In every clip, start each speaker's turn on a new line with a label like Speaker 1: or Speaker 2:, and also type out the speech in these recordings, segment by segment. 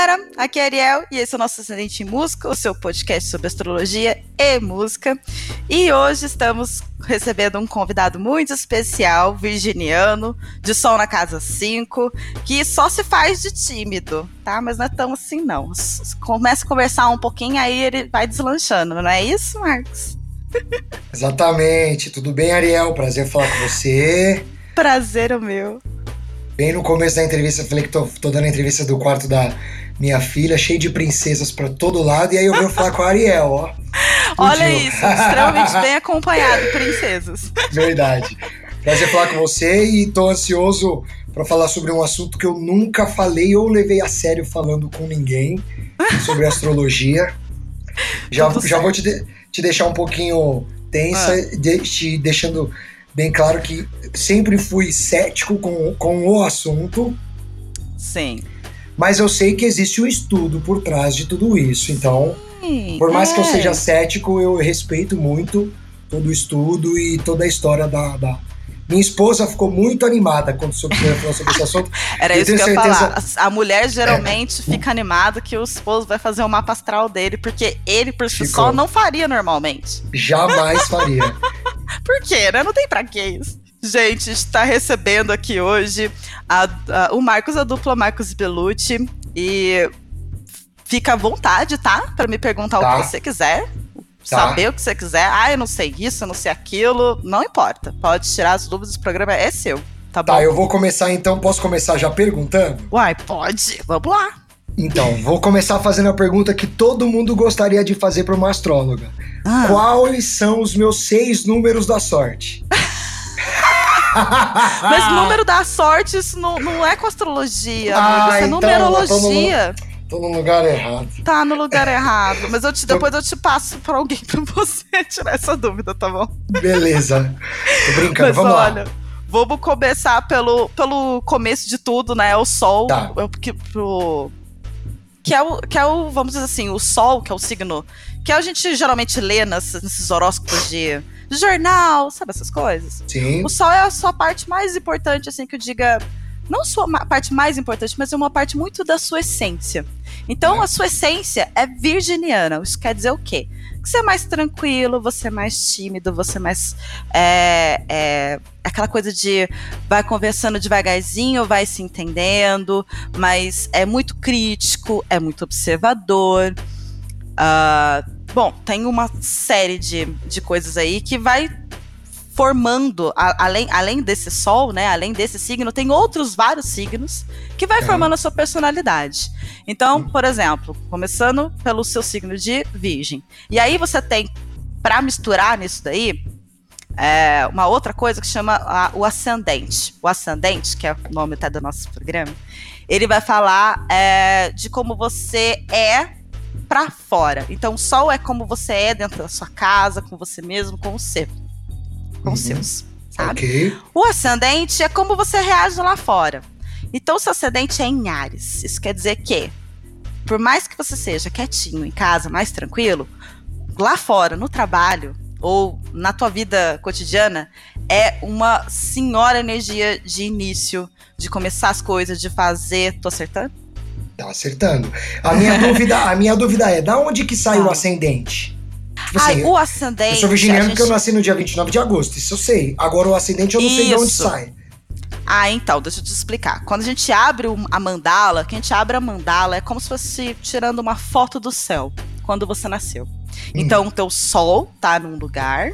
Speaker 1: galera, aqui é Ariel e esse é o nosso Ascendente em Música, o seu podcast sobre astrologia e música. E hoje estamos recebendo um convidado muito especial, virginiano, de Sol na Casa 5, que só se faz de tímido, tá? Mas não é tão assim, não. Começa a conversar um pouquinho, aí ele vai deslanchando, não é isso, Marcos?
Speaker 2: Exatamente. Tudo bem, Ariel? Prazer falar com você.
Speaker 1: Prazer é o meu.
Speaker 2: Bem no começo da entrevista, falei que tô, tô dando a entrevista do quarto da minha filha, cheio de princesas para todo lado, e aí eu venho falar com a Ariel, ó.
Speaker 1: Olha isso, extremamente bem acompanhado, princesas.
Speaker 2: Verdade. Prazer falar com você e tô ansioso para falar sobre um assunto que eu nunca falei ou levei a sério falando com ninguém sobre astrologia. Já, já vou te, de, te deixar um pouquinho tensa, ah. de, te deixando bem claro que sempre fui cético com, com o assunto.
Speaker 1: Sim.
Speaker 2: Mas eu sei que existe um estudo por trás de tudo isso. Então, Sim, por mais é. que eu é. seja cético, eu respeito muito todo o estudo e toda a história da, da... Minha esposa ficou muito animada quando soube falar sobre esse assunto.
Speaker 1: Era eu isso que eu ia falar. A mulher geralmente é. fica animada que o esposo vai fazer o mapa astral dele, porque ele por si só não faria normalmente.
Speaker 2: Jamais faria.
Speaker 1: por quê, né? Não tem pra que isso. Gente, está recebendo aqui hoje a, a, o Marcos, a dupla Marcos Belucci. E fica à vontade, tá? Para me perguntar tá. o que você quiser. Tá. Saber o que você quiser. Ah, eu não sei isso, eu não sei aquilo. Não importa. Pode tirar as dúvidas, o programa é seu. Tá, tá bom?
Speaker 2: Tá, eu vou começar então. Posso começar já perguntando?
Speaker 1: Uai, pode. Vamos lá.
Speaker 2: Então, vou começar fazendo a pergunta que todo mundo gostaria de fazer para uma astróloga. Ah. Quais são os meus seis números da sorte?
Speaker 1: Mas número da sorte, isso não, não é com astrologia, ah, isso é então, numerologia.
Speaker 2: Tô no, lugar errado.
Speaker 1: Tá no lugar errado. Mas eu te, depois eu te passo pra alguém pra você tirar essa dúvida, tá bom?
Speaker 2: Beleza. Tô brincando, Mas, vamos olha, lá.
Speaker 1: Vamos começar pelo, pelo começo de tudo, né? O Sol. Tá. Que, pro, que, é o, que é o, vamos dizer assim, o Sol, que é o signo que a gente geralmente lê nesses horóscopos de jornal, sabe essas coisas?
Speaker 2: Sim.
Speaker 1: O sol é a sua parte mais importante, assim, que eu diga. Não sua parte mais importante, mas é uma parte muito da sua essência. Então, é. a sua essência é virginiana. Isso quer dizer o quê? Que você é mais tranquilo, você é mais tímido, você é mais. É, é, aquela coisa de vai conversando devagarzinho, vai se entendendo, mas é muito crítico, é muito observador. Uh, Bom, tem uma série de, de coisas aí que vai formando, a, além, além desse sol, né? Além desse signo, tem outros vários signos que vai é. formando a sua personalidade. Então, hum. por exemplo, começando pelo seu signo de virgem. E aí você tem, para misturar nisso daí, é, uma outra coisa que chama a, o ascendente. O ascendente, que é o nome até do nosso programa, ele vai falar é, de como você é para fora. Então, o sol é como você é dentro da sua casa, com você mesmo, com o seu. Com os uhum. seus, sabe?
Speaker 2: Okay.
Speaker 1: O ascendente é como você reage lá fora. Então, o seu ascendente é em Ares. Isso quer dizer que, por mais que você seja quietinho em casa, mais tranquilo, lá fora, no trabalho, ou na tua vida cotidiana, é uma senhora energia de início, de começar as coisas, de fazer. Tô acertando?
Speaker 2: Tá acertando. A minha dúvida, a minha dúvida é, da onde que sai ah. o ascendente?
Speaker 1: Tipo assim, Ai, o ascendente.
Speaker 2: Eu sou virginiano gente... porque eu nasci no dia 29 de agosto, isso eu sei. Agora o ascendente eu não isso. sei de onde sai.
Speaker 1: Ah, então, deixa eu te explicar. Quando a gente abre a mandala, que a gente abre a mandala é como se fosse tirando uma foto do céu, quando você nasceu. Hum. Então, o teu sol tá num lugar,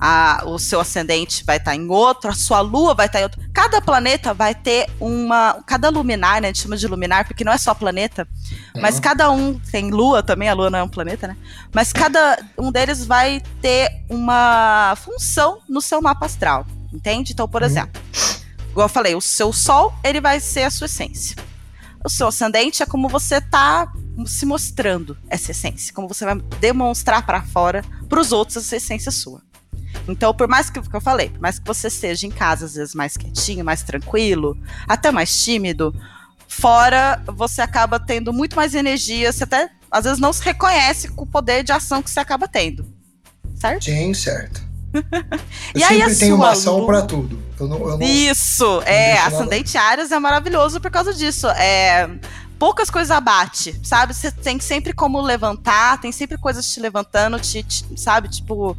Speaker 1: a, o seu ascendente vai estar tá em outro, a sua lua vai estar tá em outro. Cada planeta vai ter uma. Cada luminar, né? A gente chama de luminar, porque não é só planeta. Uhum. Mas cada um tem lua também, a lua não é um planeta, né? Mas cada um deles vai ter uma função no seu mapa astral. Entende? Então, por uhum. exemplo, igual eu falei, o seu sol, ele vai ser a sua essência. O seu ascendente é como você tá se mostrando essa essência, como você vai demonstrar para fora, para os outros essa essência sua. Então, por mais que, que eu falei, por mais que você esteja em casa, às vezes, mais quietinho, mais tranquilo, até mais tímido, fora você acaba tendo muito mais energia, você até às vezes não se reconhece com o poder de ação que você acaba tendo. Certo?
Speaker 2: Sim, certo. Eu e sempre aí, tenho uma ação para tudo.
Speaker 1: Eu não, eu não, Isso, não é, ascendente nada. Ares é maravilhoso por causa disso. É, poucas coisas abate, sabe? Você tem sempre como levantar, tem sempre coisas te levantando, te, te sabe? Tipo,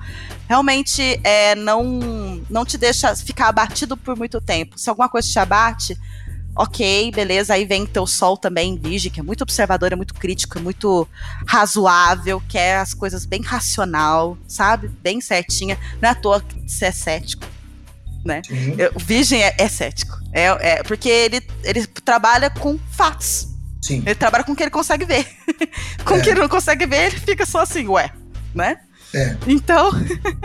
Speaker 1: realmente é, não, não te deixa ficar abatido por muito tempo. Se alguma coisa te abate, ok, beleza. Aí vem teu sol também, Vige, que é muito observador, é muito crítico, é muito razoável, quer as coisas bem racional, sabe? Bem certinha. Não é à toa que você é cético. Né? Uhum. O Virgem é, é cético. É, é, porque ele, ele trabalha com fatos.
Speaker 2: Sim.
Speaker 1: Ele trabalha com o que ele consegue ver. com o é. que ele não consegue ver, ele fica só assim, ué, né?
Speaker 2: É.
Speaker 1: Então,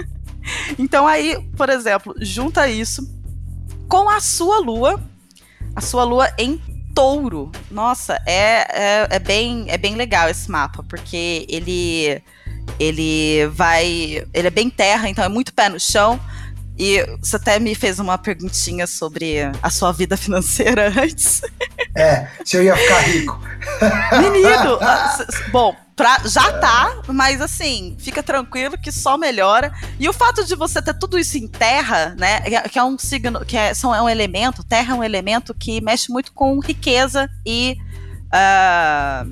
Speaker 1: então aí, por exemplo, junta isso com a sua lua, a sua lua em touro. Nossa, é, é, é, bem, é bem legal esse mapa, porque ele, ele vai. Ele é bem terra, então é muito pé no chão. E você até me fez uma perguntinha sobre a sua vida financeira antes.
Speaker 2: É, se eu ia ficar rico.
Speaker 1: Menino, bom, pra, já tá, mas assim, fica tranquilo que só melhora. E o fato de você ter tudo isso em terra, né, que é um signo, que é, são, é um elemento, terra é um elemento que mexe muito com riqueza e uh,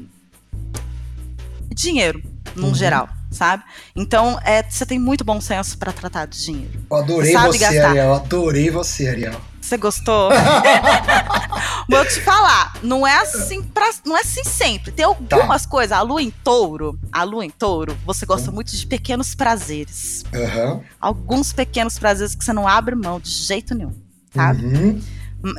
Speaker 1: dinheiro, no uhum. geral sabe? Então, é, você tem muito bom senso para tratar de dinheiro.
Speaker 2: Eu adorei você, você Ariel. Adorei você, Ariel.
Speaker 1: Você gostou? Vou te falar, não é assim pra, não é assim sempre. Tem algumas tá. coisas. A lua em touro, a lua em touro, você gosta uhum. muito de pequenos prazeres.
Speaker 2: Uhum.
Speaker 1: Alguns pequenos prazeres que você não abre mão de jeito nenhum, sabe? Uhum.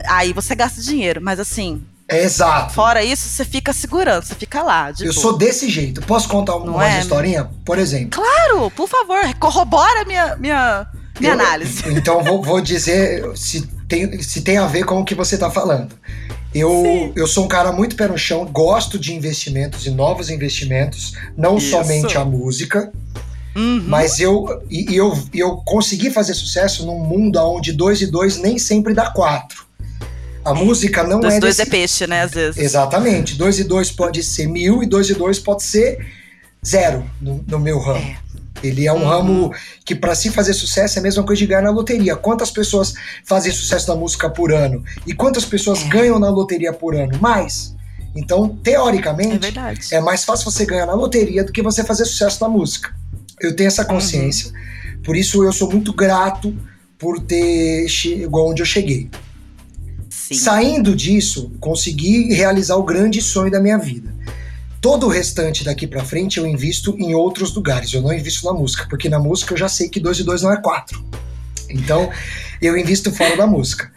Speaker 1: Aí você gasta dinheiro, mas assim,
Speaker 2: é exato.
Speaker 1: Fora isso, você fica segurando, você fica lá.
Speaker 2: eu boa. sou desse jeito. Posso contar uma é, historinha, por exemplo?
Speaker 1: Claro, por favor, corrobora minha, minha, minha eu, análise.
Speaker 2: Então vou, vou dizer se tem, se tem a ver com o que você está falando. Eu, eu sou um cara muito pé no chão, gosto de investimentos e novos investimentos, não Isso. somente a música. Uhum. Mas eu, e, eu, eu consegui fazer sucesso num mundo onde dois e dois nem sempre dá quatro. A música não
Speaker 1: dois
Speaker 2: é.
Speaker 1: Dois desse... é peixe, né? Às vezes.
Speaker 2: Exatamente. Dois e dois pode ser mil e dois e dois pode ser zero no, no meu ramo. É. Ele é um uhum. ramo que, para se fazer sucesso, é a mesma coisa de ganhar na loteria. Quantas pessoas fazem sucesso na música por ano? E quantas pessoas é. ganham na loteria por ano? Mais. Então, teoricamente, é, é, mais fácil você ganhar na loteria do que você fazer sucesso na música. Eu tenho essa consciência. Uhum. Por isso, eu sou muito grato por ter chegado onde eu cheguei. Sim. Saindo disso, consegui realizar o grande sonho da minha vida. Todo o restante daqui para frente eu invisto em outros lugares. Eu não invisto na música, porque na música eu já sei que 2 e 2 não é 4. Então, eu invisto fora da música.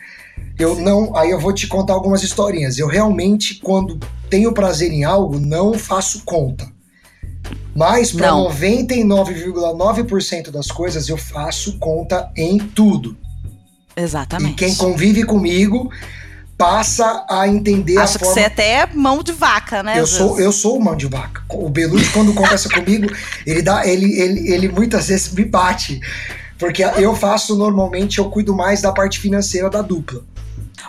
Speaker 2: Eu não, aí eu vou te contar algumas historinhas. Eu realmente quando tenho prazer em algo, não faço conta. Mas para 99,9% das coisas eu faço conta em tudo.
Speaker 1: Exatamente.
Speaker 2: E quem convive comigo passa a entender
Speaker 1: Acho
Speaker 2: a forma...
Speaker 1: que você é até mão de vaca, né?
Speaker 2: Eu sou, eu sou mão de vaca. O Belucci, quando conversa comigo, ele dá, ele, ele, ele muitas vezes me bate. Porque eu faço normalmente, eu cuido mais da parte financeira da dupla.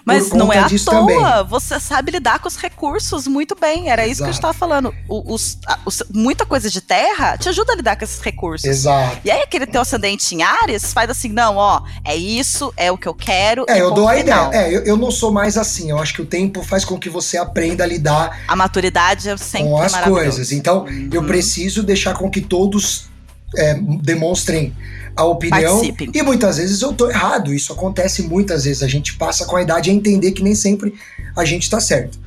Speaker 1: Mas não é à toa, também. você sabe lidar com os recursos muito bem. Era isso Exato. que eu estava falando. O, os, os, muita coisa de terra te ajuda a lidar com esses recursos.
Speaker 2: Exato.
Speaker 1: E aí aquele teu ascendente em Ares faz assim, não, ó, é isso, é o que eu quero.
Speaker 2: É, eu dou a ideia. É, eu, eu, não sou mais assim. Eu acho que o tempo faz com que você aprenda a lidar.
Speaker 1: A maturidade é sempre
Speaker 2: com as coisas. Então, uhum. eu preciso deixar com que todos é, demonstrem a opinião. Participem. E muitas vezes eu tô errado. Isso acontece muitas vezes. A gente passa com a idade a entender que nem sempre a gente tá certo.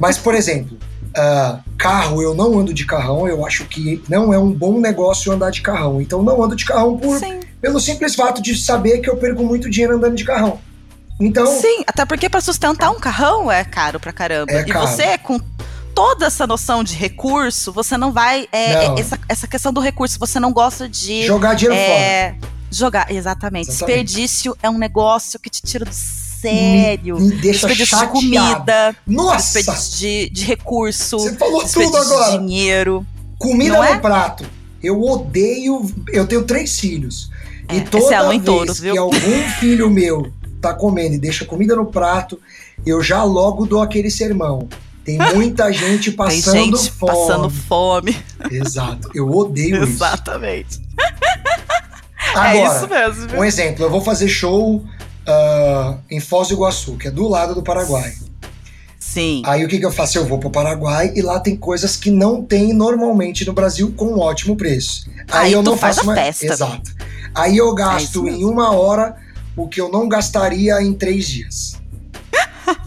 Speaker 2: Mas, por exemplo, uh, carro, eu não ando de carrão. Eu acho que não é um bom negócio andar de carrão. Então, não ando de carrão por, pelo simples fato de saber que eu perco muito dinheiro andando de carrão. Então,
Speaker 1: Sim, até porque para sustentar um carrão é caro pra caramba. É e você, com toda essa noção de recurso, você não vai. É, não. Essa, essa questão do recurso, você não gosta de.
Speaker 2: Jogar dinheiro é, fora.
Speaker 1: Jogar, exatamente. exatamente. Desperdício é um negócio que te tira do sério.
Speaker 2: Me, me deixa desperdício chateado.
Speaker 1: de comida.
Speaker 2: Nossa!
Speaker 1: Desperdício de, de recurso.
Speaker 2: Você falou tudo agora.
Speaker 1: De dinheiro.
Speaker 2: Comida no é? prato. Eu odeio. Eu tenho três filhos. É, e toda é vez touros, que algum filho meu tá comendo e deixa comida no prato, eu já logo dou aquele sermão. Tem muita gente passando Tem gente fome.
Speaker 1: passando fome.
Speaker 2: Exato. Eu odeio
Speaker 1: Exatamente.
Speaker 2: isso. Agora, é isso mesmo. Viu? Um exemplo, eu vou fazer show uh, em Foz do Iguaçu, que é do lado do Paraguai.
Speaker 1: Sim.
Speaker 2: Aí o que, que eu faço? Eu vou pro Paraguai e lá tem coisas que não tem normalmente no Brasil com um ótimo preço. Aí,
Speaker 1: Aí
Speaker 2: eu não faço mais.
Speaker 1: festa.
Speaker 2: Exato. Aí eu gasto
Speaker 1: isso
Speaker 2: em uma hora o que eu não gastaria em três dias.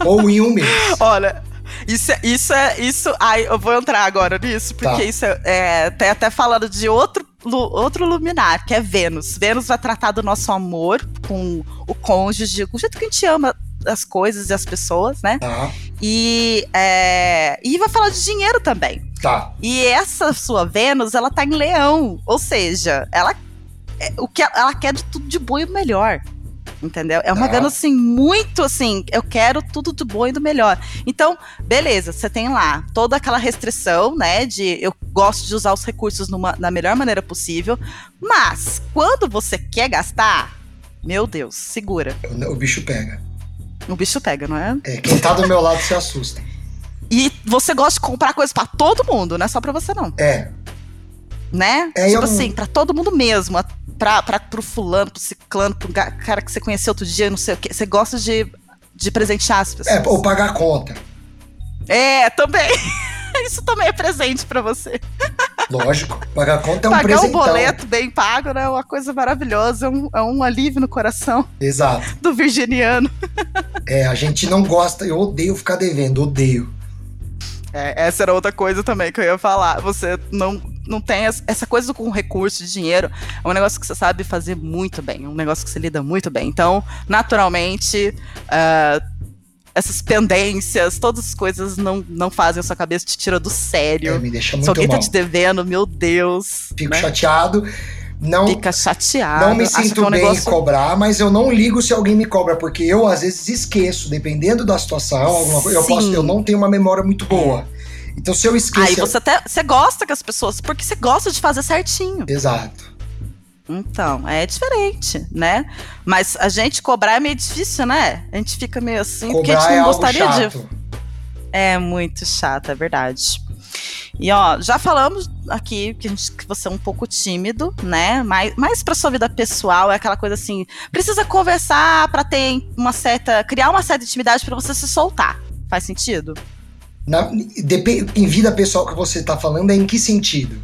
Speaker 2: Ou em um mês.
Speaker 1: Olha, isso é. Isso é isso, ai, eu vou entrar agora nisso, porque
Speaker 2: Tá.
Speaker 1: isso é, é. Tem até falando de outro, outro luminar, que é Vênus. Vênus vai tratar do nosso amor com o cônjuge, com o jeito que a gente ama as coisas e as pessoas, né?
Speaker 2: Tá,
Speaker 1: E, é, e vai falar de dinheiro também.
Speaker 2: tá.
Speaker 1: E essa sua Vênus, ela tá em leão. Ou seja, ela, é, o que ela, ela quer de tudo de bom e melhor. Entendeu? É uma
Speaker 2: Tá.
Speaker 1: Vênus, assim, muito assim. Eu quero tudo do bom e do melhor. Então, beleza, você tem lá toda aquela restrição, né? De eu gosto de usar os recursos numa, na melhor maneira possível. Mas, quando você quer gastar, meu Deus, segura.
Speaker 2: O, o bicho pega.
Speaker 1: O bicho pega, não é?
Speaker 2: É, quem tá do meu lado se assusta.
Speaker 1: E você gosta de comprar coisas pra todo mundo, não é só pra você, não.
Speaker 2: É,
Speaker 1: né?
Speaker 2: É, eu
Speaker 1: tipo
Speaker 2: não-
Speaker 1: assim, pra todo mundo mesmo. Pra, pra, pro fulano, pro ciclano, pro cara que você conheceu outro dia, não sei o quê. Você gosta de, de presentear as pessoas.
Speaker 2: é, ou pagar a conta.
Speaker 1: É, também. Isso também é presente pra você.
Speaker 2: Lógico, pagar a conta é um
Speaker 1: Pagar um
Speaker 2: presentão.
Speaker 1: boleto bem pago, né? É uma coisa maravilhosa. É um, é um alívio no coração
Speaker 2: Exato.
Speaker 1: do virginiano.
Speaker 2: É, a gente não gosta, eu odeio ficar devendo, odeio.
Speaker 1: É, essa era outra coisa também que eu ia falar. Você não, não tem essa coisa com recurso de dinheiro. É um negócio que você sabe fazer muito bem. É um negócio que você lida muito bem. Então, naturalmente, ah, essas pendências, todas as coisas não, não fazem a sua cabeça, te tira do
Speaker 2: É,
Speaker 1: sério.
Speaker 2: me deixa
Speaker 1: Se
Speaker 2: muito
Speaker 1: alguém
Speaker 2: mal.
Speaker 1: tá te devendo, meu Deus.
Speaker 2: Fico
Speaker 1: né?
Speaker 2: chateado. Não,
Speaker 1: Fica chateado.
Speaker 2: não me sinto
Speaker 1: é um
Speaker 2: bem
Speaker 1: negócio-
Speaker 2: em cobrar, mas eu não ligo se alguém me cobra, porque eu às vezes esqueço, dependendo da situação, alguma coisa, eu, posso, eu não tenho uma memória muito boa. Então se eu esqueço.
Speaker 1: Aí você até você gosta que as pessoas. Porque você gosta de fazer certinho.
Speaker 2: Exato.
Speaker 1: Então, é diferente, né? Mas a gente cobrar é meio difícil, né? A gente fica meio assim, porque a
Speaker 2: Cobrar
Speaker 1: gente
Speaker 2: é
Speaker 1: não
Speaker 2: algo
Speaker 1: gostaria de.
Speaker 2: chato.
Speaker 1: É muito chato, é verdade. E ó, já falamos aqui que, a gente- que você é um pouco tímido, né? Mas, mas pra sua vida pessoal é aquela coisa assim, precisa conversar pra ter uma certa, criar uma certa intimidade pra você se soltar. Faz sentido?
Speaker 2: Na- em vida pessoal que você tá falando, é em que sentido?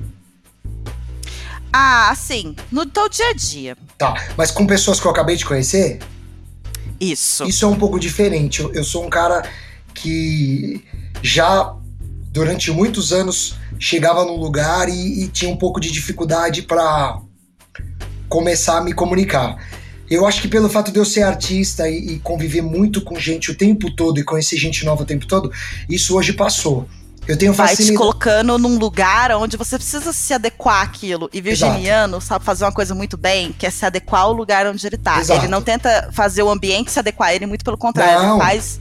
Speaker 1: Ah, assim, no teu dia a dia.
Speaker 2: Tá, mas com pessoas que eu acabei de conhecer,
Speaker 1: Isso.
Speaker 2: Isso é um pouco diferente. Eu, eu sou um cara que já durante muitos anos chegava num lugar e, e tinha um pouco de dificuldade para começar a me comunicar. Eu acho que pelo fato de eu ser artista e, e conviver muito com gente o tempo todo e conhecer gente nova o tempo todo, isso hoje passou. Eu tenho
Speaker 1: vai te
Speaker 2: facilidade.
Speaker 1: colocando num lugar onde você precisa se adequar àquilo. E virginiano sabe fazer uma coisa muito bem, que é se adequar ao lugar onde ele tá.
Speaker 2: Exato.
Speaker 1: Ele não tenta fazer o ambiente se adequar a ele, muito pelo contrário.
Speaker 2: Não.
Speaker 1: Ele faz.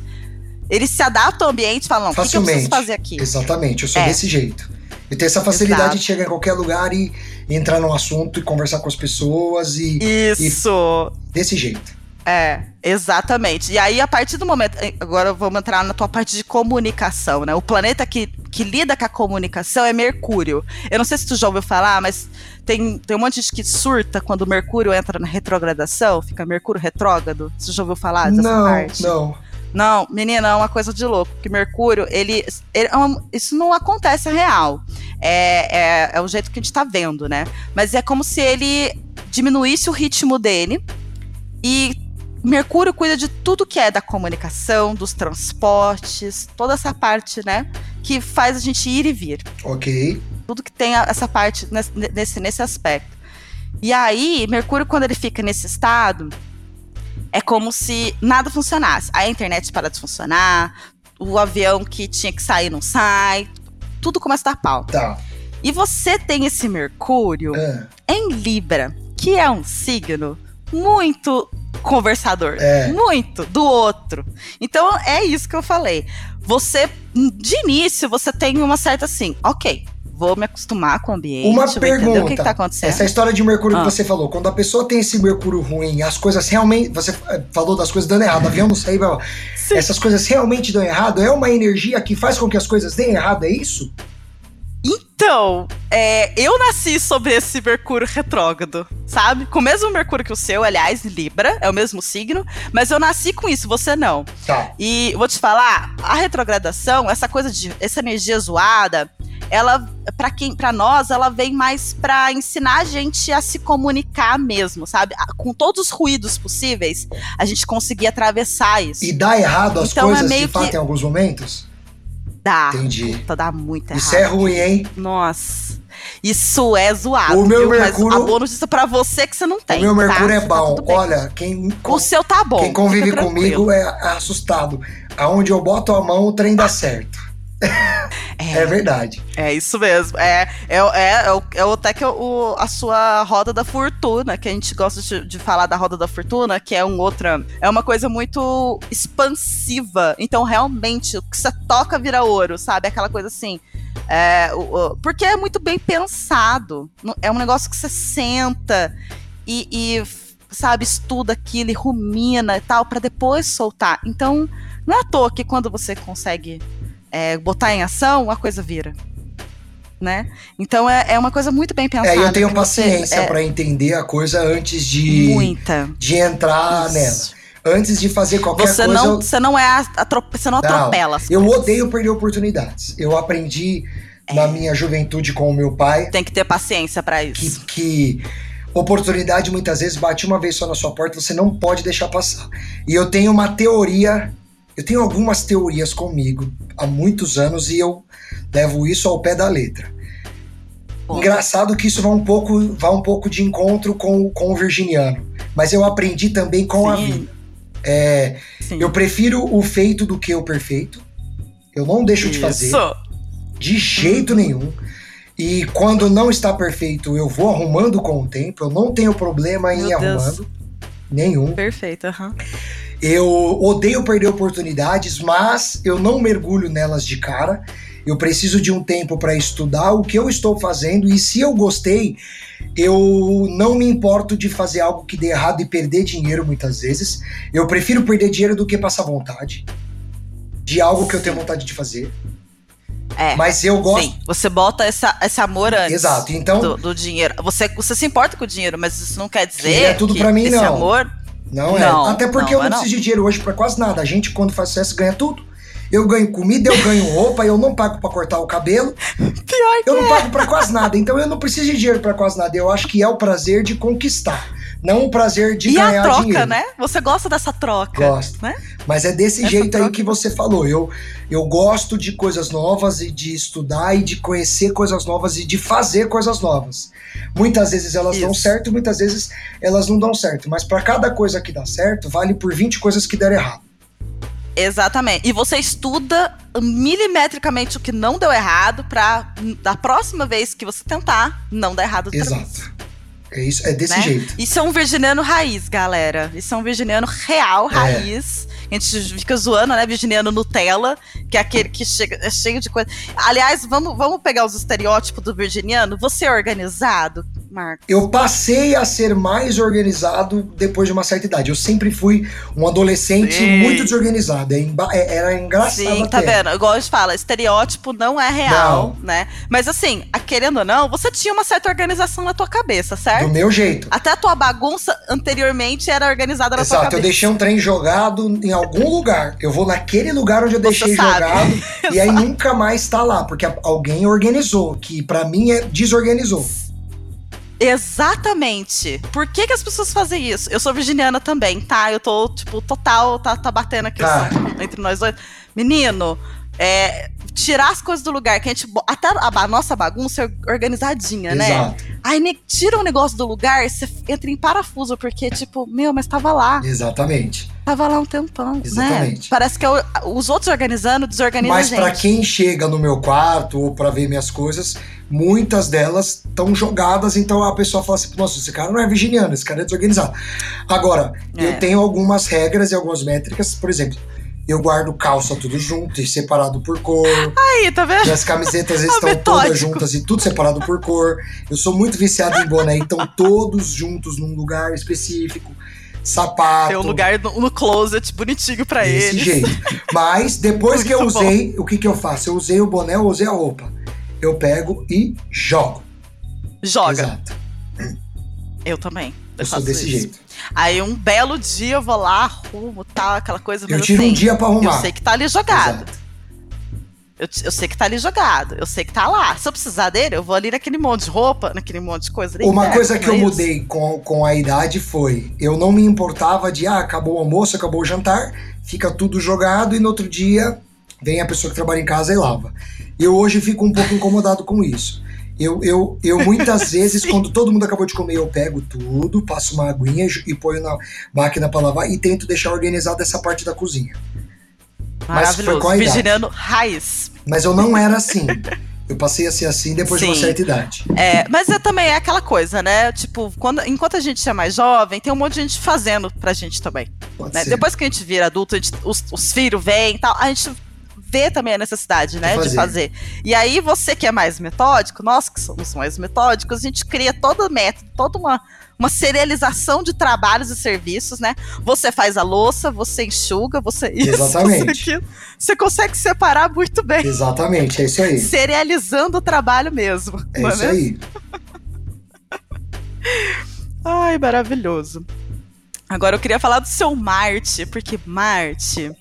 Speaker 1: Ele se adapta ao ambiente e fala: não, o que, que eu preciso
Speaker 2: Facilmente.
Speaker 1: fazer aqui?
Speaker 2: Exatamente, eu sou
Speaker 1: É.
Speaker 2: desse jeito. Eu tenho essa facilidade
Speaker 1: Exato.
Speaker 2: de chegar em qualquer lugar e entrar num assunto e conversar com as pessoas e
Speaker 1: Isso.
Speaker 2: desse jeito.
Speaker 1: É, exatamente. E aí, a partir do momento. Agora vamos entrar na tua parte de comunicação, né? O planeta que, que lida com a comunicação é Mercúrio. Eu não sei se tu já ouviu falar, mas tem, tem um monte de gente que surta quando Mercúrio entra na retrogradação, fica Mercúrio retrógrado. Você já ouviu falar dessa
Speaker 2: não,
Speaker 1: parte?
Speaker 2: não.
Speaker 1: Não, menina, é uma coisa de louco. Que Mercúrio, ele. ele é um- isso não acontece real. É, é, é o jeito que a gente tá vendo, né? Mas é como se ele diminuísse o ritmo dele. E Mercúrio cuida de tudo que é da comunicação, dos transportes, toda essa parte, né? Que faz a gente ir e vir
Speaker 2: Ok.
Speaker 1: tudo que tem essa parte nesse, nesse aspecto. E aí, Mercúrio, quando ele fica nesse estado, é como se nada funcionasse. A internet para de funcionar, o avião que tinha que sair não sai, tudo começa a dar pau.
Speaker 2: Tá.
Speaker 1: E você tem esse Mercúrio
Speaker 2: Ah,
Speaker 1: em Libra, que é um signo muito conversador.
Speaker 2: É.
Speaker 1: Muito do outro. Então é isso que eu falei. Você, de início, você tem uma certa assim, ok, vou me acostumar com o ambiente,
Speaker 2: Uma
Speaker 1: entender o que,
Speaker 2: pergunta.
Speaker 1: que tá acontecendo.
Speaker 2: Essa história de Mercúrio
Speaker 1: Ah.
Speaker 2: que você falou, quando a pessoa tem esse Mercúrio ruim, as coisas realmente. Você eh, falou das coisas dando errado, avião não blá, blá.
Speaker 1: Sim.
Speaker 2: essas coisas realmente dão errado? É uma energia que faz com que as coisas deem errado, é isso?
Speaker 1: Então, é, eu nasci sobre esse Mercúrio retrógrado, sabe? Com o mesmo Mercúrio que o seu, aliás, Libra, é o mesmo signo, mas eu nasci com isso, você não.
Speaker 2: Tá.
Speaker 1: E vou te falar, a retrogradação, essa coisa de essa energia zoada, ela para quem, para nós, ela vem mais para ensinar a gente a se comunicar mesmo, sabe? Com todos os ruídos possíveis, a gente conseguir atravessar isso.
Speaker 2: E dá errado as então, coisas é de fato que... em alguns momentos?
Speaker 1: Dá.
Speaker 2: Entendi.
Speaker 1: Puta, dá muito
Speaker 2: errado. Isso é ruim, hein?
Speaker 1: Nossa. Isso é zoado.
Speaker 2: O meu viu? Mercúrio.
Speaker 1: Mas a boa notícia pra você é que você não tem.
Speaker 2: O meu Mercúrio
Speaker 1: tá?
Speaker 2: é bom. Tá Olha, quem.
Speaker 1: O seu tá bom.
Speaker 2: Quem convive comigo é assustado. Aonde eu boto a mão, o trem dá certo. É, é, verdade.
Speaker 1: É isso mesmo. É, é, é, é, o, é até que o, a sua roda da fortuna, que a gente gosta de, de, falar da roda da fortuna, que é um outra. É uma coisa muito expansiva. Então, realmente, o que você toca vira ouro, sabe? Aquela coisa assim. É, o, o, porque é muito bem pensado. É um negócio que você senta e, e sabe, estuda aquilo e rumina e tal, para depois soltar. Então, não é à toa que quando você consegue é, botar em ação, a coisa vira. Né? Então é, é uma coisa muito bem pensada.
Speaker 2: É, eu tenho paciência é, para entender a coisa antes de,
Speaker 1: muita.
Speaker 2: de entrar Isso. nela. Antes de fazer qualquer
Speaker 1: você
Speaker 2: coisa.
Speaker 1: Não, eu... Você não é atrop... você não, atropela.
Speaker 2: Eu odeio perder oportunidades. Eu aprendi é. na minha juventude com o meu pai.
Speaker 1: Tem que ter paciência para isso.
Speaker 2: Que, que oportunidade muitas vezes bate uma vez só na sua porta, você não pode deixar passar. E eu tenho uma teoria eu tenho algumas teorias comigo há muitos anos e eu levo isso ao pé da letra. Bom. Engraçado que isso vai um pouco, vai um pouco de encontro com, com o virginiano, mas eu aprendi também com Sim. a vida. É, eu prefiro o feito do que o perfeito. Eu não deixo isso. de fazer. De jeito nenhum. E quando não está perfeito, eu vou arrumando com o tempo. Eu não tenho problema em ir arrumando. Nenhum.
Speaker 1: Perfeito, uhum.
Speaker 2: Eu odeio perder oportunidades, mas eu não mergulho nelas de cara. Eu preciso de um tempo para estudar o que eu estou fazendo e se eu gostei, eu não me importo de fazer algo que dê errado e perder dinheiro muitas vezes. Eu prefiro perder dinheiro do que passar vontade de algo que eu tenho vontade de fazer.
Speaker 1: É,
Speaker 2: Mas eu gosto.
Speaker 1: Sim, você bota essa, esse amor antes
Speaker 2: Exato, então,
Speaker 1: do, do dinheiro. Você, você se importa com o dinheiro, mas isso não quer dizer
Speaker 2: que é tudo para mim,
Speaker 1: esse
Speaker 2: não.
Speaker 1: amor
Speaker 2: não, é. Não, Até porque não, eu não, preciso de dinheiro hoje para quase nada. A gente, quando faz sucesso, ganha tudo. Eu ganho comida, eu ganho roupa, eu não pago para cortar o cabelo.
Speaker 1: Pior que
Speaker 2: Eu não
Speaker 1: é.
Speaker 2: pago para quase nada. Então eu não preciso de dinheiro para quase nada. Eu acho que é o prazer de conquistar. Não o prazer de
Speaker 1: e
Speaker 2: ganhar
Speaker 1: a troca,
Speaker 2: dinheiro.
Speaker 1: né? Você gosta dessa troca.
Speaker 2: Gosto.
Speaker 1: Né?
Speaker 2: Mas é desse Essa jeito troca. aí que você falou. Eu, eu gosto de coisas novas e de estudar e de conhecer coisas novas e de fazer coisas novas. Muitas vezes elas Isso. dão certo, muitas vezes elas não dão certo. Mas para cada coisa que dá certo, vale por 20 coisas que deram errado.
Speaker 1: Exatamente. E você estuda milimetricamente o que não deu errado para da próxima vez que você tentar não dar errado Exato.
Speaker 2: Vez. É isso, é desse né? jeito.
Speaker 1: Isso é um virginiano raiz, galera. Isso é um virginiano real, é. raiz. É. A gente fica zoando, né? Virginiano Nutella, que é aquele que chega, é cheio de coisa. Aliás, vamos, vamos pegar os estereótipos do virginiano. Você é organizado, Marcos?
Speaker 2: Eu passei a ser mais organizado depois de uma certa idade. Eu sempre fui um adolescente Sim. muito desorganizado. É era engraçado. Sim,
Speaker 1: tá vendo? Igual a gente fala, estereótipo não é real, não. né? Mas assim, querendo ou não, você tinha uma certa organização na tua cabeça, certo?
Speaker 2: Do meu jeito.
Speaker 1: Até a tua bagunça anteriormente era organizada na
Speaker 2: Exato,
Speaker 1: tua cabeça.
Speaker 2: Eu deixei um trem jogado em algum lugar. Eu vou naquele lugar onde eu deixei jogado e aí nunca mais tá lá, porque alguém organizou, que para mim é desorganizou.
Speaker 1: Exatamente. Por que, que as pessoas fazem isso? Eu sou virginiana também, tá? Eu tô, tipo, total, tá, tá batendo aqui tá. entre nós dois. Menino, é, tirar as coisas do lugar, que a gente. Até a, nossa bagunça é organizadinha, né?
Speaker 2: Exato.
Speaker 1: né? Aí ne, tira um negócio do lugar, você entra em parafuso, porque, tipo, meu, mas tava lá.
Speaker 2: Exatamente.
Speaker 1: Tava lá um tempão, né?
Speaker 2: Exatamente.
Speaker 1: Né? Parece que eu, os outros organizando, desorganizam
Speaker 2: Mas para quem chega no meu quarto ou para ver minhas coisas, muitas delas estão jogadas, então a pessoa fala assim: nossa, esse cara não é virginiano, esse cara é desorganizado. Agora, é. eu tenho algumas regras e algumas métricas, por exemplo, eu guardo calça tudo junto e separado por cor.
Speaker 1: Aí, tá vendo?
Speaker 2: As camisetas estão metódico. todas juntas e tudo separado por cor. Eu sou muito viciado em boné, então todos juntos num lugar específico. Sapato.
Speaker 1: Tem um lugar no, closet bonitinho pra
Speaker 2: Desse
Speaker 1: eles.
Speaker 2: jeito. Mas depois que eu usei, bom. o que que eu faço? Eu usei o boné, eu usei a roupa. eu pego e jogo.
Speaker 1: Joga.
Speaker 2: Exato.
Speaker 1: Eu também.
Speaker 2: Eu, sou
Speaker 1: faço
Speaker 2: desse
Speaker 1: isso.
Speaker 2: jeito.
Speaker 1: Aí um belo dia eu vou lá, arrumo, tal, aquela coisa.
Speaker 2: Eu tiro um
Speaker 1: assim,
Speaker 2: dia pra arrumar.
Speaker 1: Eu sei que tá ali jogado.
Speaker 2: Exato.
Speaker 1: Eu, eu sei que tá ali jogado. Eu sei que tá lá. Se eu precisar dele, eu vou ali naquele monte de roupa, naquele monte de coisa. ali,
Speaker 2: Uma
Speaker 1: pego,
Speaker 2: coisa que eu
Speaker 1: isso?
Speaker 2: mudei com, com a idade foi: eu não me importava de, ah, acabou o almoço, acabou o jantar, fica tudo jogado e no outro dia vem a pessoa que trabalha em casa e lava. Eu hoje fico um pouco incomodado com isso. Eu, eu, eu muitas vezes, quando todo mundo acabou de comer, eu pego tudo, passo uma aguinha e ponho na máquina para lavar e tento deixar organizada essa parte da cozinha. Mas foi
Speaker 1: Maravilhoso.
Speaker 2: idade.
Speaker 1: Virginiano raiz.
Speaker 2: Mas eu não era assim. Eu passei a ser assim depois de uma
Speaker 1: Sim.
Speaker 2: certa idade.
Speaker 1: É, mas é também é aquela coisa, né? Tipo, quando, enquanto a gente é mais jovem, tem um monte de gente fazendo pra gente também. Né? Depois que a gente vira adulto, gente- os, os filhos vêm e tal, a gente vê também a necessidade, né,
Speaker 2: fazer.
Speaker 1: de fazer. E aí, você que é mais metódico, nós que somos mais metódicos, a gente cria todo o método, toda uma, uma serialização de trabalhos e serviços, né? Você faz a louça, você enxuga, você isso,
Speaker 2: Exatamente.
Speaker 1: você. Você consegue separar muito bem,
Speaker 2: Exatamente, é isso aí.
Speaker 1: serializando o trabalho mesmo.
Speaker 2: É
Speaker 1: não
Speaker 2: isso
Speaker 1: mesmo?
Speaker 2: aí.
Speaker 1: Ai, maravilhoso. Agora eu queria falar do seu Marte, porque Marte,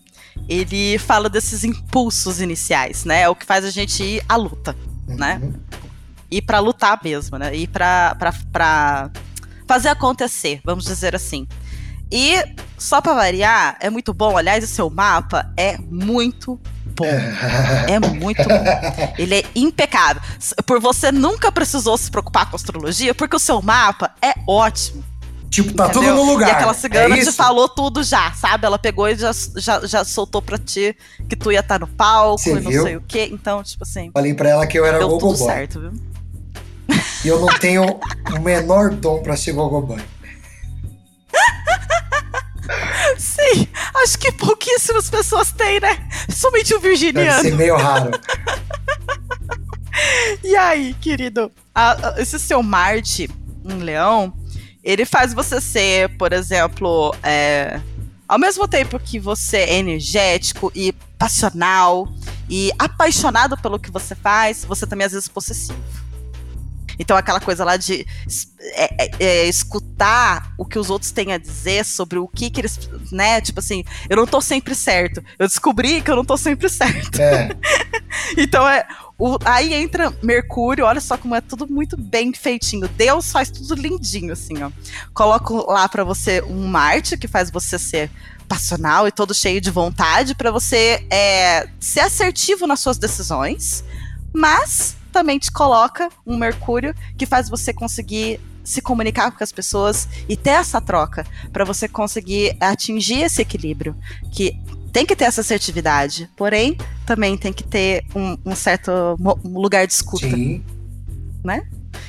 Speaker 1: ele fala desses impulsos iniciais, né? É o que faz a gente ir à luta, né?
Speaker 2: Uhum.
Speaker 1: Ir pra lutar mesmo, né? Ir pra fazer acontecer, vamos dizer assim. E, só pra variar, é muito bom, aliás, o seu mapa é muito bom. É muito bom. Ele é impecável. Por você nunca precisou se preocupar com astrologia, porque o seu mapa é ótimo.
Speaker 2: Tipo, tá
Speaker 1: entendeu?
Speaker 2: tudo no lugar.
Speaker 1: E aquela cigana
Speaker 2: é
Speaker 1: te
Speaker 2: isso?
Speaker 1: falou tudo já, sabe? Ela pegou e já, já, já soltou pra ti que tu ia estar no palco e não
Speaker 2: viu?
Speaker 1: sei o quê. Então, tipo assim,
Speaker 2: Falei pra ela que eu era
Speaker 1: deu tudo
Speaker 2: gogoboy.
Speaker 1: certo, viu?
Speaker 2: E eu não tenho o menor dom pra ser gogoboy.
Speaker 1: Sim, acho que pouquíssimas pessoas têm, né? Somente o
Speaker 2: Deve
Speaker 1: virginiano.
Speaker 2: ser meio raro.
Speaker 1: E aí, querido, a- a- esse seu Marte em Leão, ele faz você ser, por exemplo, é, ao mesmo tempo que você é energético e passional e apaixonado pelo que você faz, você também às vezes é possessivo. Então, aquela coisa lá de é- é- é, escutar o que os outros têm a dizer sobre o que, que eles. né? Tipo assim, eu não tô sempre certo. Eu descobri que eu não tô sempre certo.
Speaker 2: É,
Speaker 1: Então é. O- aí entra Mercúrio, olha só como é tudo muito bem feitinho. Deus faz tudo lindinho, assim, ó. Coloco lá pra você um Marte, que faz você ser passional e todo cheio de vontade, pra você é, ser assertivo nas suas decisões, mas também te coloca um Mercúrio que faz você conseguir se comunicar com as pessoas e ter essa troca, pra você conseguir atingir esse equilíbrio. Que tem que ter essa assertividade, porém também tem que ter um, um certo lugar de escuta.
Speaker 2: sim.